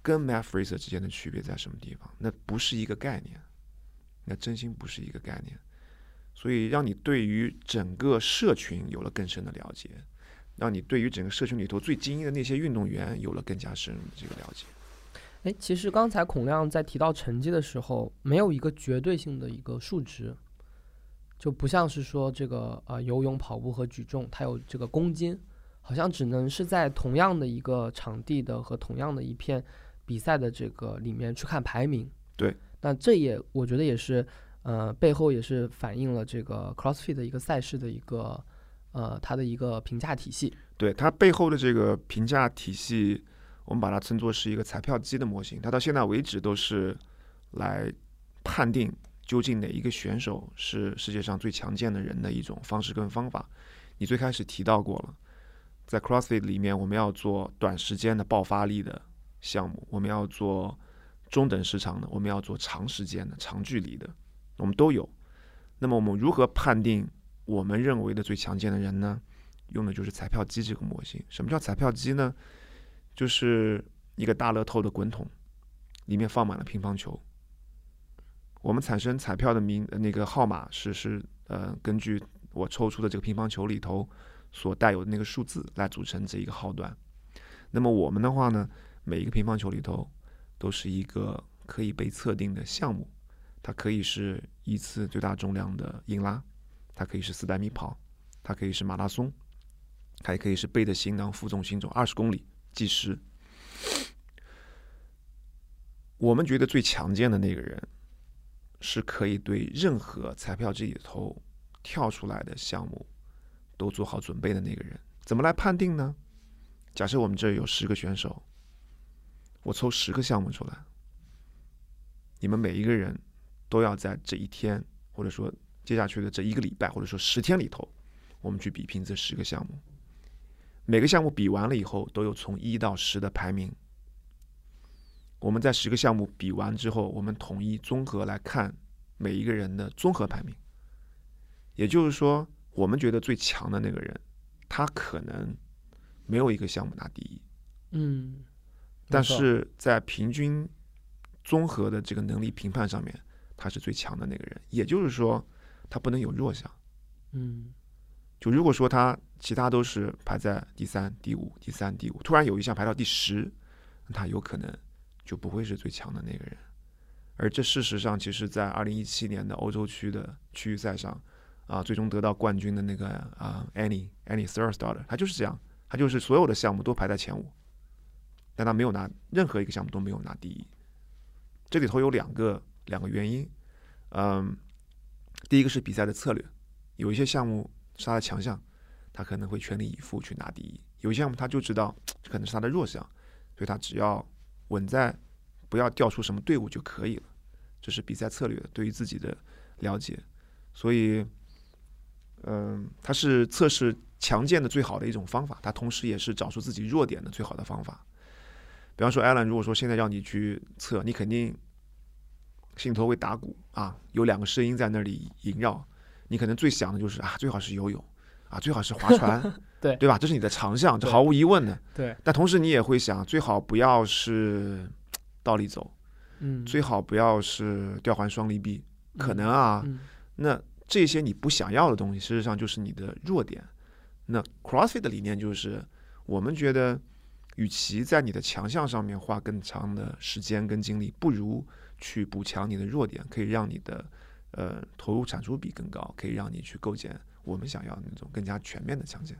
跟 Matt Fraser 之间的区别在什么地方？那不是一个概念。那真心不是一个概念，所以让你对于整个社群有了更深的了解，让你对于整个社群里头最精英的那些运动员有了更加深入的这个了解。哎，其实刚才孔亮在提到成绩的时候，没有一个绝对性的一个数值，就不像是说这个呃游泳、跑步和举重，它有这个公斤，好像只能是在同样的一个场地的和同样的一片。比赛的这个里面去看排名。对，那这也我觉得也是，呃，背后也是反映了这个 CrossFit 的一个赛事的一个，呃，它的一个评价体系。对它背后的这个评价体系，我们把它称作是一个彩票机的模型。它到现在为止都是来判定究竟哪一个选手是世界上最强健的人的一种方式跟方法。你最开始提到过了，在 CrossFit 里面，我们要做短时间的爆发力的项目，我们要做中等时长的，我们要做长时间的长距离的，我们都有。那么我们如何判定我们认为的最强健的人呢？用的就是彩票机这个模型。什么叫彩票机呢？就是一个大乐透的滚筒，里面放满了乒乓球。我们产生彩票的名那个号码是是呃根据我抽出的这个乒乓球里头所带有的那个数字来组成这一个号段。那么我们的话呢，每一个乒乓球里头都是一个可以被测定的项目，它可以是一次最大重量的硬拉，它可以是四百米跑，它可以是马拉松。还可以是背着行囊负重行走二十公里计时。我们觉得最强健的那个人，是可以对任何彩票机里头跳出来的项目都做好准备的那个人。怎么来判定呢？假设我们这有十个选手，我抽十个项目出来，你们每一个人都要在这一天，或者说接下去的这一个礼拜，或者说十天里头，我们去比拼这十个项目。每个项目比完了以后，都有从一到十的排名。我们在十个项目比完之后，我们统一综合来看每一个人的综合排名。也就是说，我们觉得最强的那个人，他可能没有一个项目拿第一。嗯。但是在平均综合的这个能力评判上面，他是最强的那个人。也就是说，他不能有弱项。嗯。就如果说他其他都是排在第三、第五、第三、第五，突然有一项排到第十，他有可能就不会是最强的那个人。而这事实上，其实在二零一七年的欧洲区的区域赛上，啊，最终得到冠军的那个啊，Annie Annie t h u r s t a r 他就是这样，他就是所有的项目都排在前五，但他没有拿任何一个项目都没有拿第一。这里头有两个两个原因，嗯，第一个是比赛的策略，有一些项目。是他的强项，他可能会全力以赴去拿第一。有些项目他就知道这可能是他的弱项，所以他只要稳在，不要掉出什么队伍就可以了。这是比赛策略对于自己的了解，所以，嗯，他是测试强健的最好的一种方法，他同时也是找出自己弱点的最好的方法。比方说艾伦，如果说现在让你去测，你肯定心头会打鼓啊，有两个声音在那里萦绕。你可能最想的就是啊，最好是游泳，啊，最好是划船，对对吧？这是你的长项，这毫无疑问的。对。但同时你也会想，最好不要是倒立走，嗯，最好不要是吊环双离臂，可能啊。那这些你不想要的东西，事实上就是你的弱点。那 CrossFit 的理念就是，我们觉得，与其在你的强项上面花更长的时间跟精力，不如去补强你的弱点，可以让你的。呃，投入产出比更高，可以让你去构建我们想要那种更加全面的强健。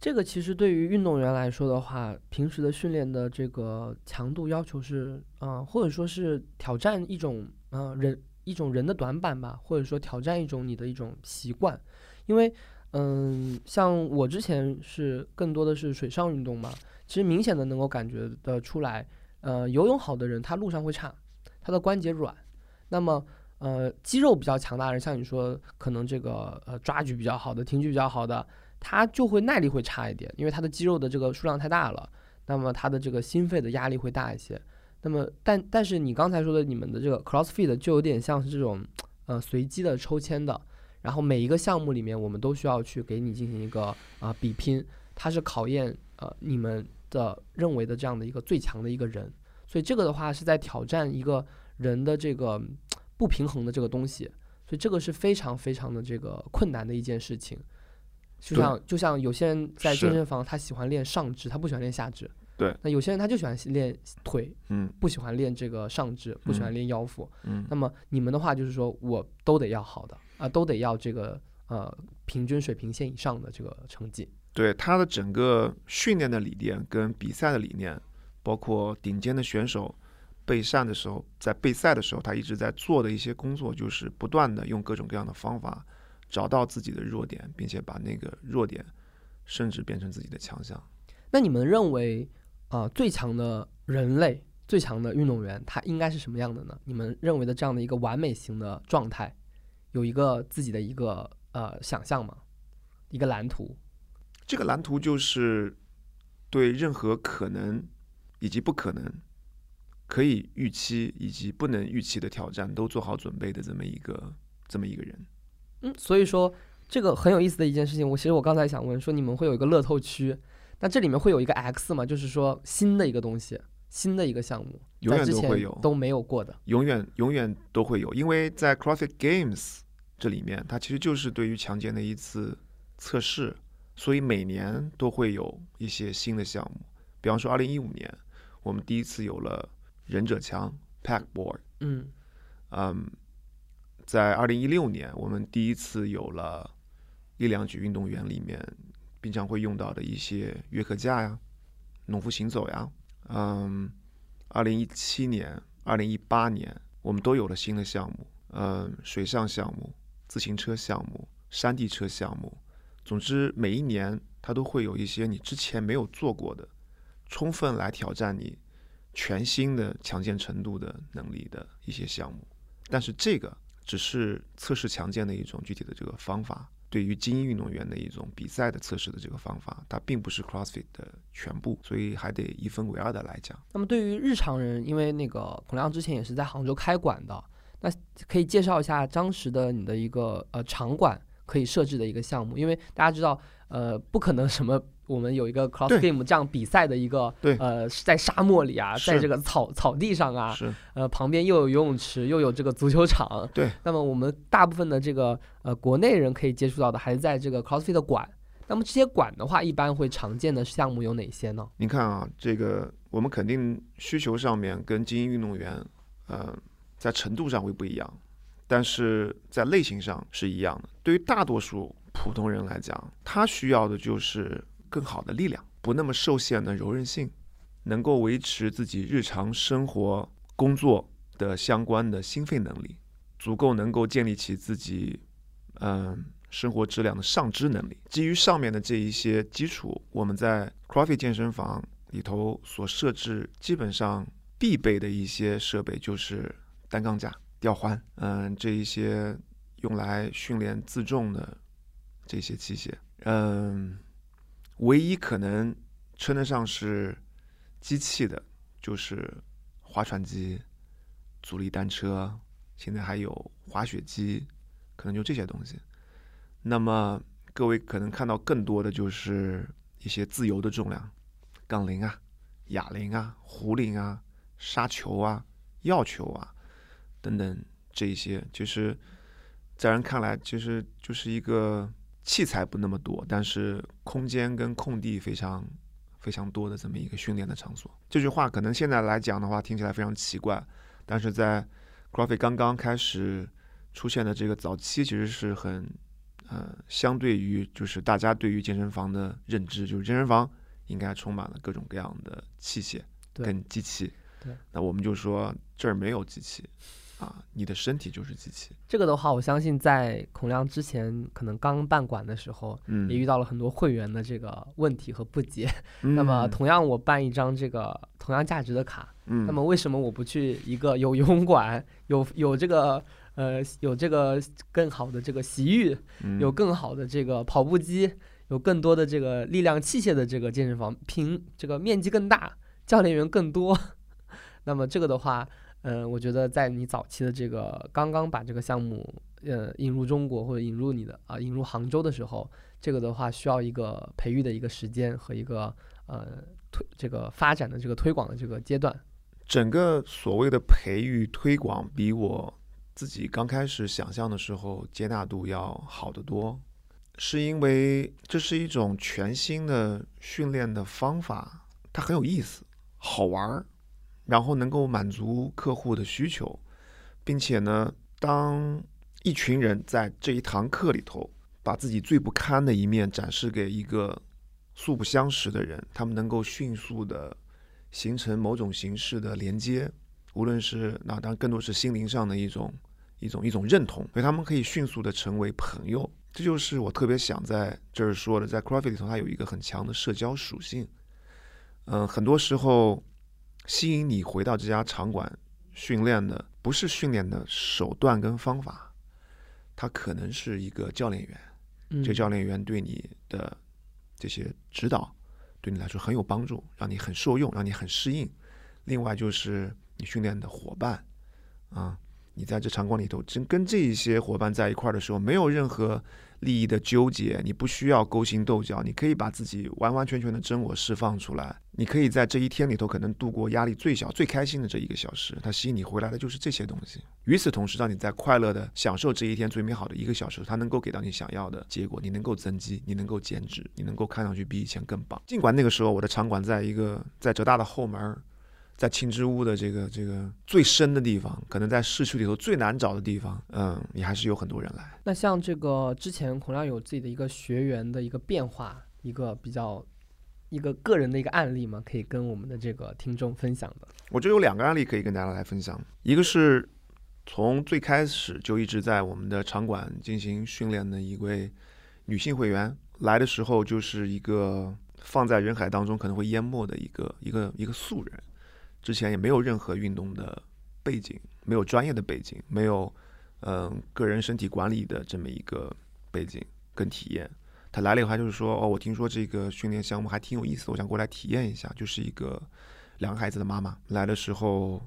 这个其实对于运动员来说的话，平时的训练的这个强度要求是，嗯，或者说是挑战一种，嗯，人一种人的短板吧，或者说挑战一种你的一种习惯。因为，嗯，像我之前是更多的是水上运动嘛，其实明显的能够感觉得出来，呃，游泳好的人他路上会差，他的关节软，那么。呃，肌肉比较强大的人，像你说，可能这个呃抓举比较好的、挺举比较好的，他就会耐力会差一点，因为他的肌肉的这个数量太大了，那么他的这个心肺的压力会大一些。那么，但但是你刚才说的你们的这个 CrossFit 就有点像是这种呃随机的抽签的，然后每一个项目里面我们都需要去给你进行一个啊比拼，它是考验呃你们的认为的这样的一个最强的一个人，所以这个的话是在挑战一个人的这个。不平衡的这个东西，所以这个是非常非常的这个困难的一件事情。就像就像有些人在健身房，他喜欢练上肢，他不喜欢练下肢。对。那有些人他就喜欢练腿，嗯，不喜欢练这个上肢，不喜欢练腰腹。嗯。那么你们的话就是说，我都得要好的啊，都得要这个呃平均水平线以上的这个成绩。对他的整个训练的理念跟比赛的理念。包括顶尖的选手备战的时候，在备赛的时候，他一直在做的一些工作，就是不断的用各种各样的方法找到自己的弱点，并且把那个弱点甚至变成自己的强项。那你们认为啊，最强的人类？最强的运动员，他应该是什么样的呢？你们认为的这样的一个完美型的状态，有一个自己的一个呃想象吗？一个蓝图？这个蓝图就是对任何可能以及不可能、可以预期以及不能预期的挑战都做好准备的这么一个这么一个人。嗯，所以说这个很有意思的一件事情。我其实我刚才想问说，你们会有一个乐透区，那这里面会有一个 X 吗？就是说新的一个东西。新的一个项目，永远都会有都没有过的，永远永远都会有，因为在 CrossFit Games 这里面，它其实就是对于强健的一次测试，所以每年都会有一些新的项目。比方说，二零一五年，我们第一次有了忍者墙 Packboard，嗯嗯，在二零一六年，我们第一次有了力量举运动员里面经常会用到的一些约克架呀、农夫行走呀。嗯，二零一七年、二零一八年，我们都有了新的项目。嗯，水上项目、自行车项目、山地车项目，总之每一年它都会有一些你之前没有做过的，充分来挑战你全新的强健程度的能力的一些项目。但是这个只是测试强健的一种具体的这个方法。对于精英运动员的一种比赛的测试的这个方法，它并不是 CrossFit 的全部，所以还得一分为二的来讲。那么对于日常人，因为那个孔亮之前也是在杭州开馆的，那可以介绍一下当时的你的一个呃场馆可以设置的一个项目，因为大家知道，呃，不可能什么。我们有一个 cross game 这样比赛的一个，呃，在沙漠里啊，在这个草草地上啊，呃，旁边又有游泳池，又有这个足球场。对。那么我们大部分的这个呃国内人可以接触到的，还是在这个 crossfit 馆。那么这些馆的话，一般会常见的项目有哪些呢？您看啊，这个我们肯定需求上面跟精英运动员，呃，在程度上会不一样，但是在类型上是一样的。对于大多数普通人来讲，他需要的就是。更好的力量，不那么受限的柔韧性，能够维持自己日常生活工作的相关的心肺能力，足够能够建立起自己嗯生活质量的上肢能力。基于上面的这一些基础，我们在 Crofi 健身房里头所设置基本上必备的一些设备，就是单杠架、吊环，嗯，这一些用来训练自重的这些器械，嗯。唯一可能称得上是机器的，就是划船机、阻力单车，现在还有滑雪机，可能就这些东西。那么各位可能看到更多的就是一些自由的重量，杠铃啊、哑铃啊、壶铃啊、沙球啊、药球啊等等这一些，其实在人看来，其实就是一个。器材不那么多，但是空间跟空地非常非常多的这么一个训练的场所。这句话可能现在来讲的话听起来非常奇怪，但是在 CrossFit 刚刚开始出现的这个早期，其实是很呃，相对于就是大家对于健身房的认知，就是健身房应该充满了各种各样的器械跟机器。对，那我们就说这儿没有机器。啊，你的身体就是机器。这个的话，我相信在孔亮之前可能刚办馆的时候，嗯，也遇到了很多会员的这个问题和不解。那么，同样我办一张这个同样价值的卡，嗯，那么为什么我不去一个有游泳馆、有有这个呃有这个更好的这个洗浴、有更好的这个跑步机、有更多的这个力量器械的这个健身房，平这个面积更大，教练员更多？那么这个的话。嗯，我觉得在你早期的这个刚刚把这个项目呃引入中国或者引入你的啊引入杭州的时候，这个的话需要一个培育的一个时间和一个呃推这个发展的这个推广的这个阶段。整个所谓的培育推广，比我自己刚开始想象的时候接纳度要好得多，是因为这是一种全新的训练的方法，它很有意思，好玩儿。然后能够满足客户的需求，并且呢，当一群人在这一堂课里头把自己最不堪的一面展示给一个素不相识的人，他们能够迅速的形成某种形式的连接，无论是那当然更多是心灵上的一种一种一种认同，所以他们可以迅速的成为朋友。这就是我特别想在这儿说的，在 Craft 里头，它有一个很强的社交属性。嗯，很多时候吸引你回到这家场馆训练的，不是训练的手段跟方法，它可能是一个教练员。这教练员对你的这些指导，对你来说很有帮助，让你很受用，让你很适应。另外就是你训练的伙伴，啊。你在这场馆里头，真跟这些伙伴在一块儿的时候，没有任何利益的纠结，你不需要勾心斗角，你可以把自己完完全全的真我释放出来。你可以在这一天里头，可能度过压力最小、最开心的这一个小时。它吸引你回来的就是这些东西。与此同时，让你在快乐的享受这一天最美好的一个小时，它能够给到你想要的结果。你能够增肌，你能够减脂，你能够看上去比以前更棒。尽管那个时候我的场馆在一个在浙大的后门。在青之屋的这个这个最深的地方，可能在市区里头最难找的地方，嗯，也还是有很多人来。那像这个之前孔亮有自己的一个学员的一个变化，一个比较一个个人的一个案例吗？可以跟我们的这个听众分享的？我觉得有两个案例可以跟大家来分享。一个是从最开始就一直在我们的场馆进行训练的一位女性会员，来的时候就是一个放在人海当中可能会淹没的一个一个一个素人。之前也没有任何运动的背景，没有专业的背景，没有嗯个人身体管理的这么一个背景跟体验。他来了以后，就是说哦，我听说这个训练项目还挺有意思的，我想过来体验一下。就是一个两个孩子的妈妈来的时候，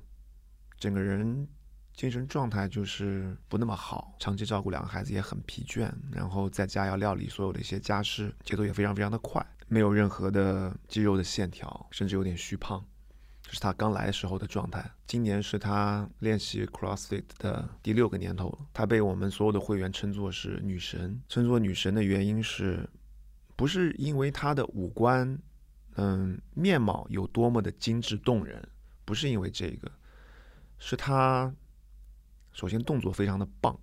整个人精神状态就是不那么好，长期照顾两个孩子也很疲倦，然后在家要料理所有的一些家事，节奏也非常非常的快，没有任何的肌肉的线条，甚至有点虚胖。是他刚来时候的状态。今年是他练习 CrossFit 的第六个年头了。他被我们所有的会员称作是女神。称作女神的原因是，不是因为她的五官，嗯，面貌有多么的精致动人，不是因为这个，是她首先动作非常的棒，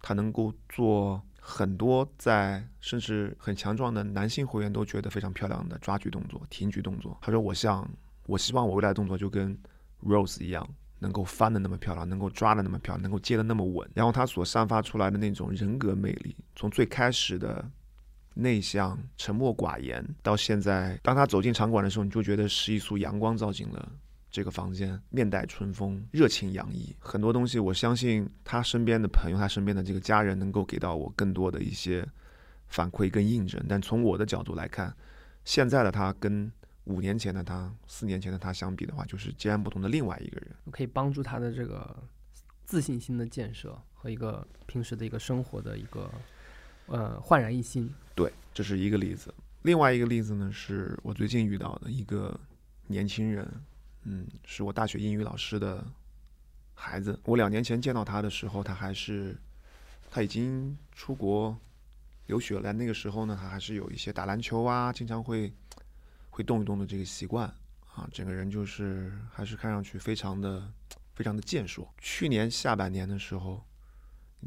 她能够做很多在甚至很强壮的男性会员都觉得非常漂亮的抓举动作、挺举动作。他说：“我像。”我希望我未来的动作就跟 Rose 一样，能够翻的那么漂亮，能够抓的那么漂亮，能够接的那么稳。然后他所散发出来的那种人格魅力，从最开始的内向、沉默寡言，到现在，当他走进场馆的时候，你就觉得是一束阳光照进了这个房间，面带春风，热情洋溢。很多东西，我相信他身边的朋友，他身边的这个家人，能够给到我更多的一些反馈跟印证。但从我的角度来看，现在的他跟五年前的他，四年前的他相比的话，就是截然不同的另外一个人。可以帮助他的这个自信心的建设和一个平时的一个生活的一个呃焕然一新。对，这是一个例子。另外一个例子呢，是我最近遇到的一个年轻人，嗯，是我大学英语老师的孩子。我两年前见到他的时候，他还是他已经出国留学了。那个时候呢，他还是有一些打篮球啊，经常会。会动一动的这个习惯啊，整个人就是还是看上去非常的非常的健硕。去年下半年的时候，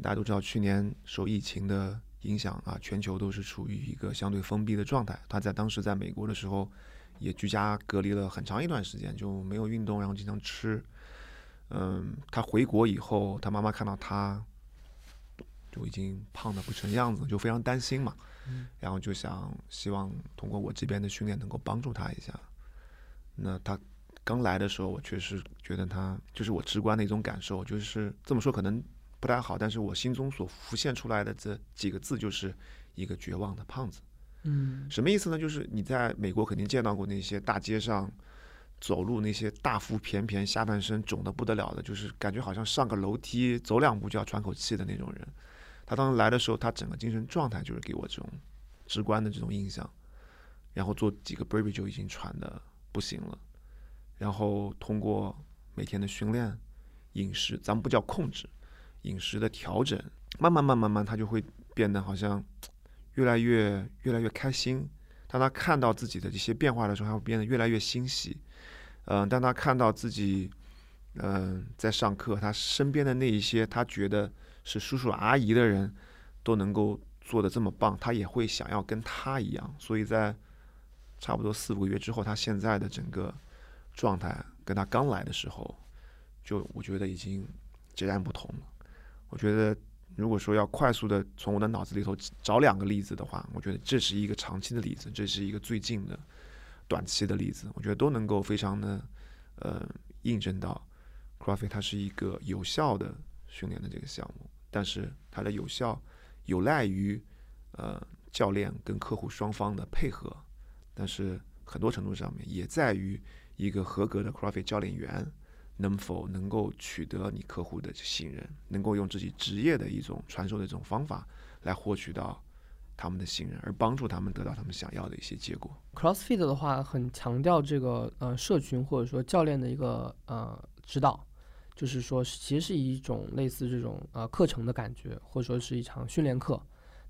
大家都知道，去年受疫情的影响啊，全球都是处于一个相对封闭的状态。他在当时在美国的时候，也居家隔离了很长一段时间，就没有运动，然后经常吃。嗯，他回国以后，他妈妈看到他就已经胖的不成样子，就非常担心嘛。然后就想希望通过我这边的训练能够帮助他一下。那他刚来的时候，我确实觉得他就是我直观的一种感受，就是这么说可能不太好，但是我心中所浮现出来的这几个字就是一个绝望的胖子。嗯，什么意思呢？就是你在美国肯定见到过那些大街上走路那些大腹便便、下半身肿的不得了的，就是感觉好像上个楼梯走两步就要喘口气的那种人。他当时来的时候，他整个精神状态就是给我这种直观的这种印象，然后做几个 burpee 就已经喘的不行了，然后通过每天的训练、饮食，咱们不叫控制，饮食的调整，慢慢慢慢慢，他就会变得好像越来越越来越开心。当他看到自己的这些变化的时候，他会变得越来越欣喜。嗯，当他看到自己嗯在上课，他身边的那一些，他觉得。是叔叔阿姨的人，都能够做的这么棒，他也会想要跟他一样。所以在差不多四五个月之后，他现在的整个状态跟他刚来的时候，就我觉得已经截然不同了。我觉得如果说要快速的从我的脑子里头找两个例子的话，我觉得这是一个长期的例子，这是一个最近的短期的例子，我觉得都能够非常的呃印证到 c r a f t 它是一个有效的训练的这个项目，但是它的有效有赖于呃教练跟客户双方的配合，但是很多程度上面也在于一个合格的 CrossFit 教练员能否能够取得你客户的信任，能够用自己职业的一种传授的这种方法来获取到他们的信任，而帮助他们得到他们想要的一些结果。CrossFit 的话很强调这个呃社群或者说教练的一个呃指导，就是说其实是一种类似这种呃课程的感觉，或者说是一场训练课。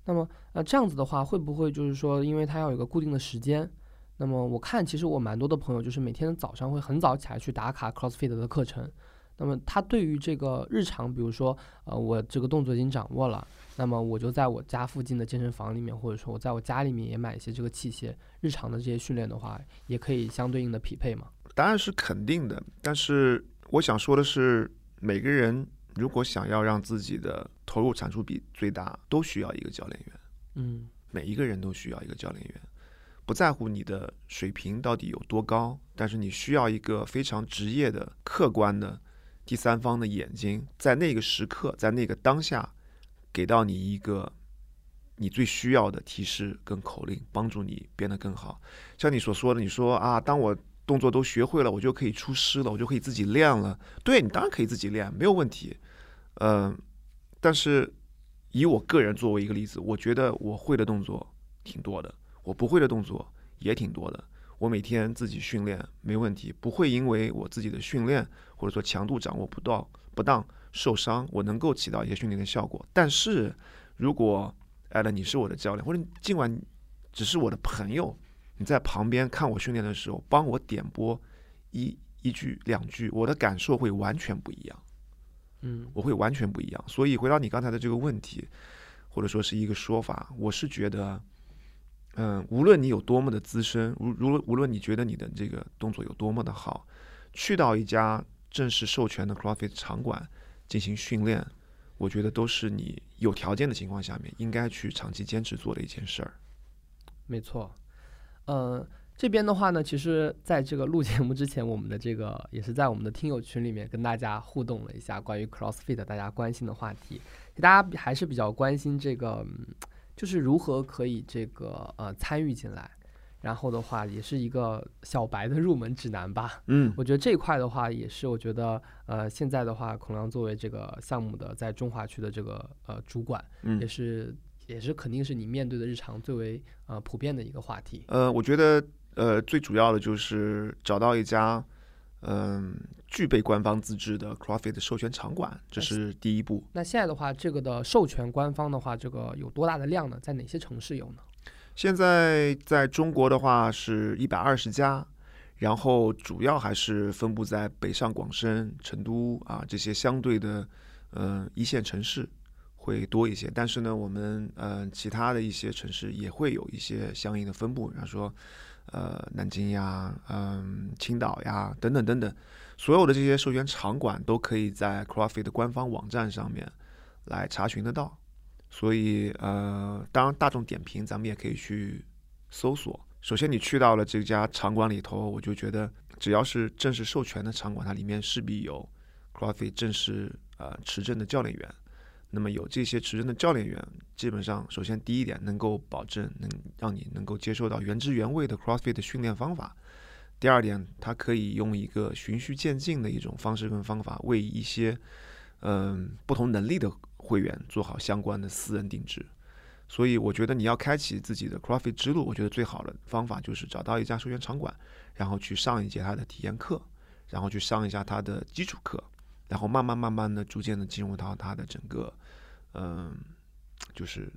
那么，呃，这样子的话，会不会就是说，因为它要有个固定的时间？那么我看，其实我蛮多的朋友就是每天早上会很早起来去打卡 CrossFit 的课程。那么他对于这个日常，比如说，呃，我这个动作已经掌握了，那么我就在我家附近的健身房里面，或者说我在我家里面也买一些这个器械，日常的这些训练的话，也可以相对应的匹配嘛？答案是肯定的，但是我想说的是，每个人。如果想要让自己的投入产出比最大，都需要一个教练员。嗯，每一个人都需要一个教练员，不在乎你的水平到底有多高，但是你需要一个非常职业的、客观的第三方的眼睛，在那个时刻，在那个当下，给到你一个你最需要的提示跟口令，帮助你变得更好。像你所说的，你说啊，当我。动作都学会了，我就可以出师了，我就可以自己练了。对你当然可以自己练，没有问题。嗯，但是以我个人作为一个例子，我觉得我会的动作挺多的，我不会的动作也挺多的。我每天自己训练没问题，不会因为我自己的训练或者说强度掌握不到不当受伤，我能够起到一些训练的效果。但是如果艾伦你是我的教练，或者尽管只是我的朋友。你在旁边看我训练的时候，帮我点播一一句两句，我的感受会完全不一样。嗯，我会完全不一样。所以回到你刚才的这个问题，或者说是一个说法，我是觉得，嗯，无论你有多么的资深，无如无论你觉得你的这个动作有多么的好，去到一家正式授权的 CrossFit 场馆进行训练，我觉得都是你有条件的情况下面应该去长期坚持做的一件事儿。没错。呃，这边的话呢，其实在这个录节目之前，我们的这个也是在我们的听友群里面跟大家互动了一下关于 CrossFit 大家关心的话题。大家还是比较关心这个，就是如何可以这个呃参与进来。然后的话，也是一个小白的入门指南吧。嗯，我觉得这一块的话，也是我觉得呃现在的话，孔亮作为这个项目的在中华区的这个呃主管，也是。也是肯定是你面对的日常最为呃普遍的一个话题。呃，我觉得呃最主要的就是找到一家嗯具备官方资质的 CrossFit 授权场馆，这是第一步。那现在的话，这个的授权官方的话，这个有多大的量呢？在哪些城市有呢？现在在中国的话是一百二十家，然后主要还是分布在北上广深、成都啊这些相对的嗯一线城市。会多一些，但是呢，我们呃其他的一些城市也会有一些相应的分布，比方说呃南京呀、嗯青岛呀等等等等，所有的这些授权场馆都可以在 CrossFit 的官方网站上面来查询得到。所以呃，当然大众点评咱们也可以去搜索。首先你去到了这家场馆里头，我就觉得只要是正式授权的场馆，它里面势必有 CrossFit 正式呃持证的教练员。那么有这些持证的教练员，基本上首先第一点能够保证能让你能够接受到原汁原味的 CrossFit 的训练方法。第二点，他可以用一个循序渐进的一种方式跟方法，为一些嗯不同能力的会员做好相关的私人定制。所以我觉得你要开启自己的 CrossFit 之路，我觉得最好的方法就是找到一家授权场馆，然后去上一节他的体验课，然后去上一下他的基础课。然后慢慢慢慢的、逐渐的进入到他的整个，嗯，就是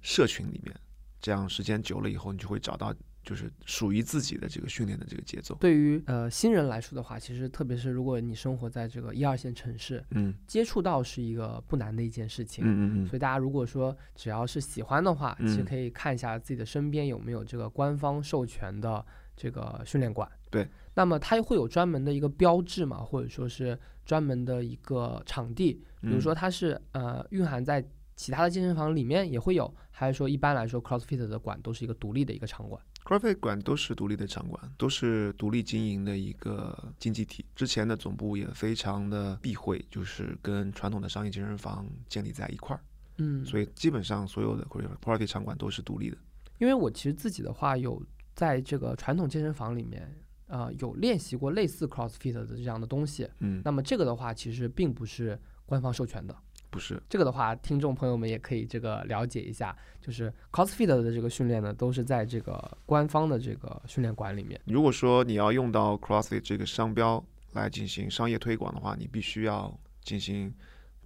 社群里面。这样时间久了以后，你就会找到就是属于自己的这个训练的这个节奏。对于呃新人来说的话，其实特别是如果你生活在这个一二线城市，嗯，接触到是一个不难的一件事情。嗯嗯嗯。所以大家如果说只要是喜欢的话，其实可以看一下自己的身边有没有这个官方授权的这个训练馆。对。那么它会有专门的一个标志嘛，或者说是专门的一个场地，比如说它是呃蕴含在其他的健身房里面也会有，还是说一般来说 CrossFit 的馆都是一个独立的一个场馆？CrossFit 馆都是独立的场馆，都是独立经营的一个经济体。之前的总部也非常的避讳，就是跟传统的商业健身房建立在一块儿。嗯，所以基本上所有的 CrossFit 场馆都是独立的。因为我其实自己的话，有在这个传统健身房里面，呃，有练习过类似 CrossFit 的这样的东西。嗯，那么这个的话，其实并不是官方授权的。不是这个的话，听众朋友们也可以这个了解一下，就是 CrossFit 的这个训练呢，都是在这个官方的这个训练馆里面。如果说你要用到 CrossFit 这个商标来进行商业推广的话，你必须要进行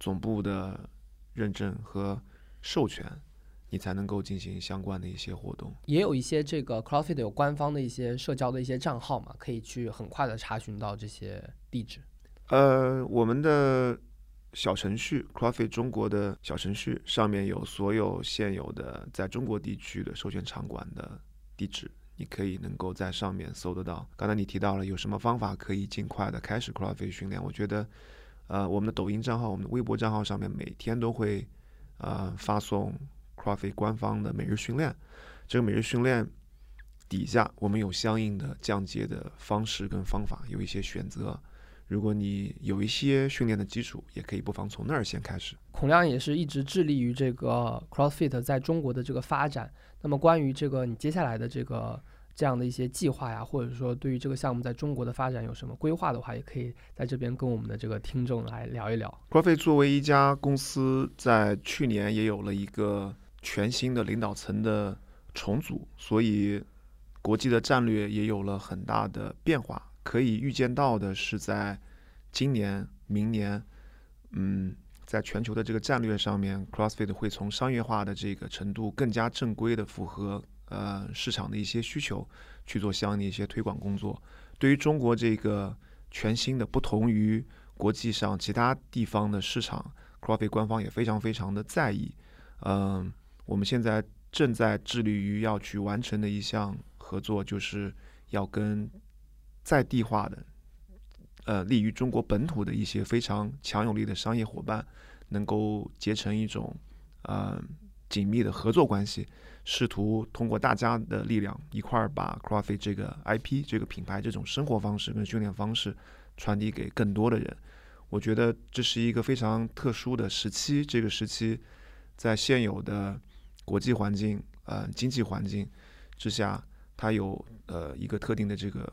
总部的认证和授权，你才能够进行相关的一些活动。也有一些这个 CrossFit 有官方的一些社交的一些账号嘛，可以去很快的查询到这些地址。呃，我们的。小程序 CrossFit 中国的小程序上面有所有现有的在中国地区的授权场馆的地址，你可以能够在上面搜得到。刚才你提到了有什么方法可以尽快的开始 CrossFit 训练？我觉得，呃，我们的抖音账号、我们的微博账号上面每天都会呃发送 CrossFit 官方的每日训练。这个每日训练底下我们有相应的降阶的方式跟方法，有一些选择。如果你有一些训练的基础，也可以不妨从那儿先开始。孔亮也是一直致力于这个 CrossFit 在中国的这个发展。那么关于这个你接下来的这个这样的一些计划呀，或者说对于这个项目在中国的发展有什么规划的话，也可以在这边跟我们的这个听众来聊一聊。CrossFit 作为一家公司，在去年也有了一个全新的领导层的重组，所以国际的战略也有了很大的变化。可以预见到的是，在今年、明年，嗯，在全球的这个战略上面，CrossFit 会从商业化的这个程度更加正规的符合呃市场的一些需求，去做相应的一些推广工作。对于中国这个全新的、不同于国际上其他地方的市场，CrossFit 官方也非常非常的在意。嗯，我们现在正在致力于要去完成的一项合作，就是要跟在地化的，呃，利于中国本土的一些非常强有力的商业伙伴，能够结成一种呃紧密的合作关系，试图通过大家的力量一块儿把 c r o f i t 这个 IP 这个品牌这种生活方式跟训练方式传递给更多的人。我觉得这是一个非常特殊的时期，这个时期在现有的国际环境、呃经济环境之下，它有呃一个特定的这个。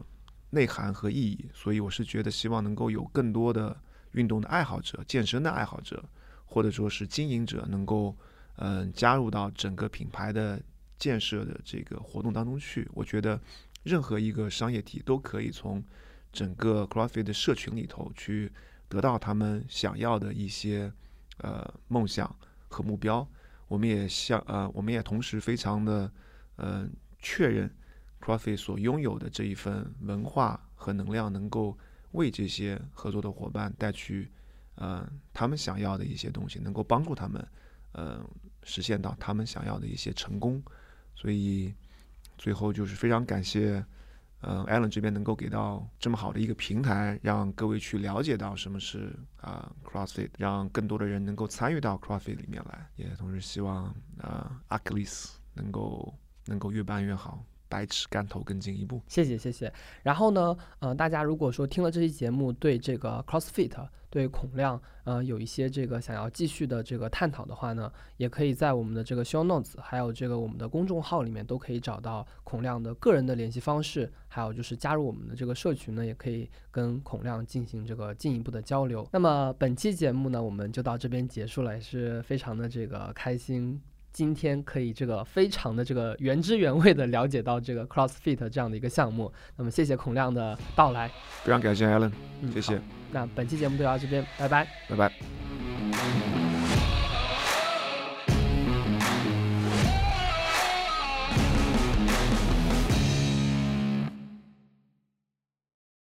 内涵和意义，所以我是觉得希望能够有更多的运动的爱好者、健身的爱好者，或者说是经营者，能够嗯加入到整个品牌的建设的这个活动当中去。我觉得任何一个商业体都可以从整个 CrossFit 的社群里头去得到他们想要的一些呃梦想和目标。我们也向呃，我们也同时非常的嗯确认。CrossFit 所拥有的这一份文化和能量，能够为这些合作的伙伴带去，呃，他们想要的一些东西，能够帮助他们，呃，实现到他们想要的一些成功。所以，最后就是非常感谢，呃，Allen 这边能够给到这么好的一个平台，让各位去了解到什么是啊 CrossFit，让更多的人能够参与到 CrossFit 里面来。也同时希望啊 a c h i l l e s 能够能够越办越好。百尺竿头更进一步，谢谢谢谢。然后呢，呃，大家如果说听了这期节目，对这个 CrossFit，对孔亮，呃，有一些这个想要继续的这个探讨的话呢，也可以在我们的这个 Show Notes，还有这个我们的公众号里面都可以找到孔亮的个人的联系方式，还有就是加入我们的这个社群呢，也可以跟孔亮进行这个进一步的交流。那么本期节目呢，我们就到这边结束了，也是非常的这个开心。今天可以这个非常的这个原汁原味的了解到这个 CrossFit 这样的一个项目，那么谢谢孔亮的到来，非常感谢 Allen，谢谢。那本期节目就到这边，拜拜，拜拜。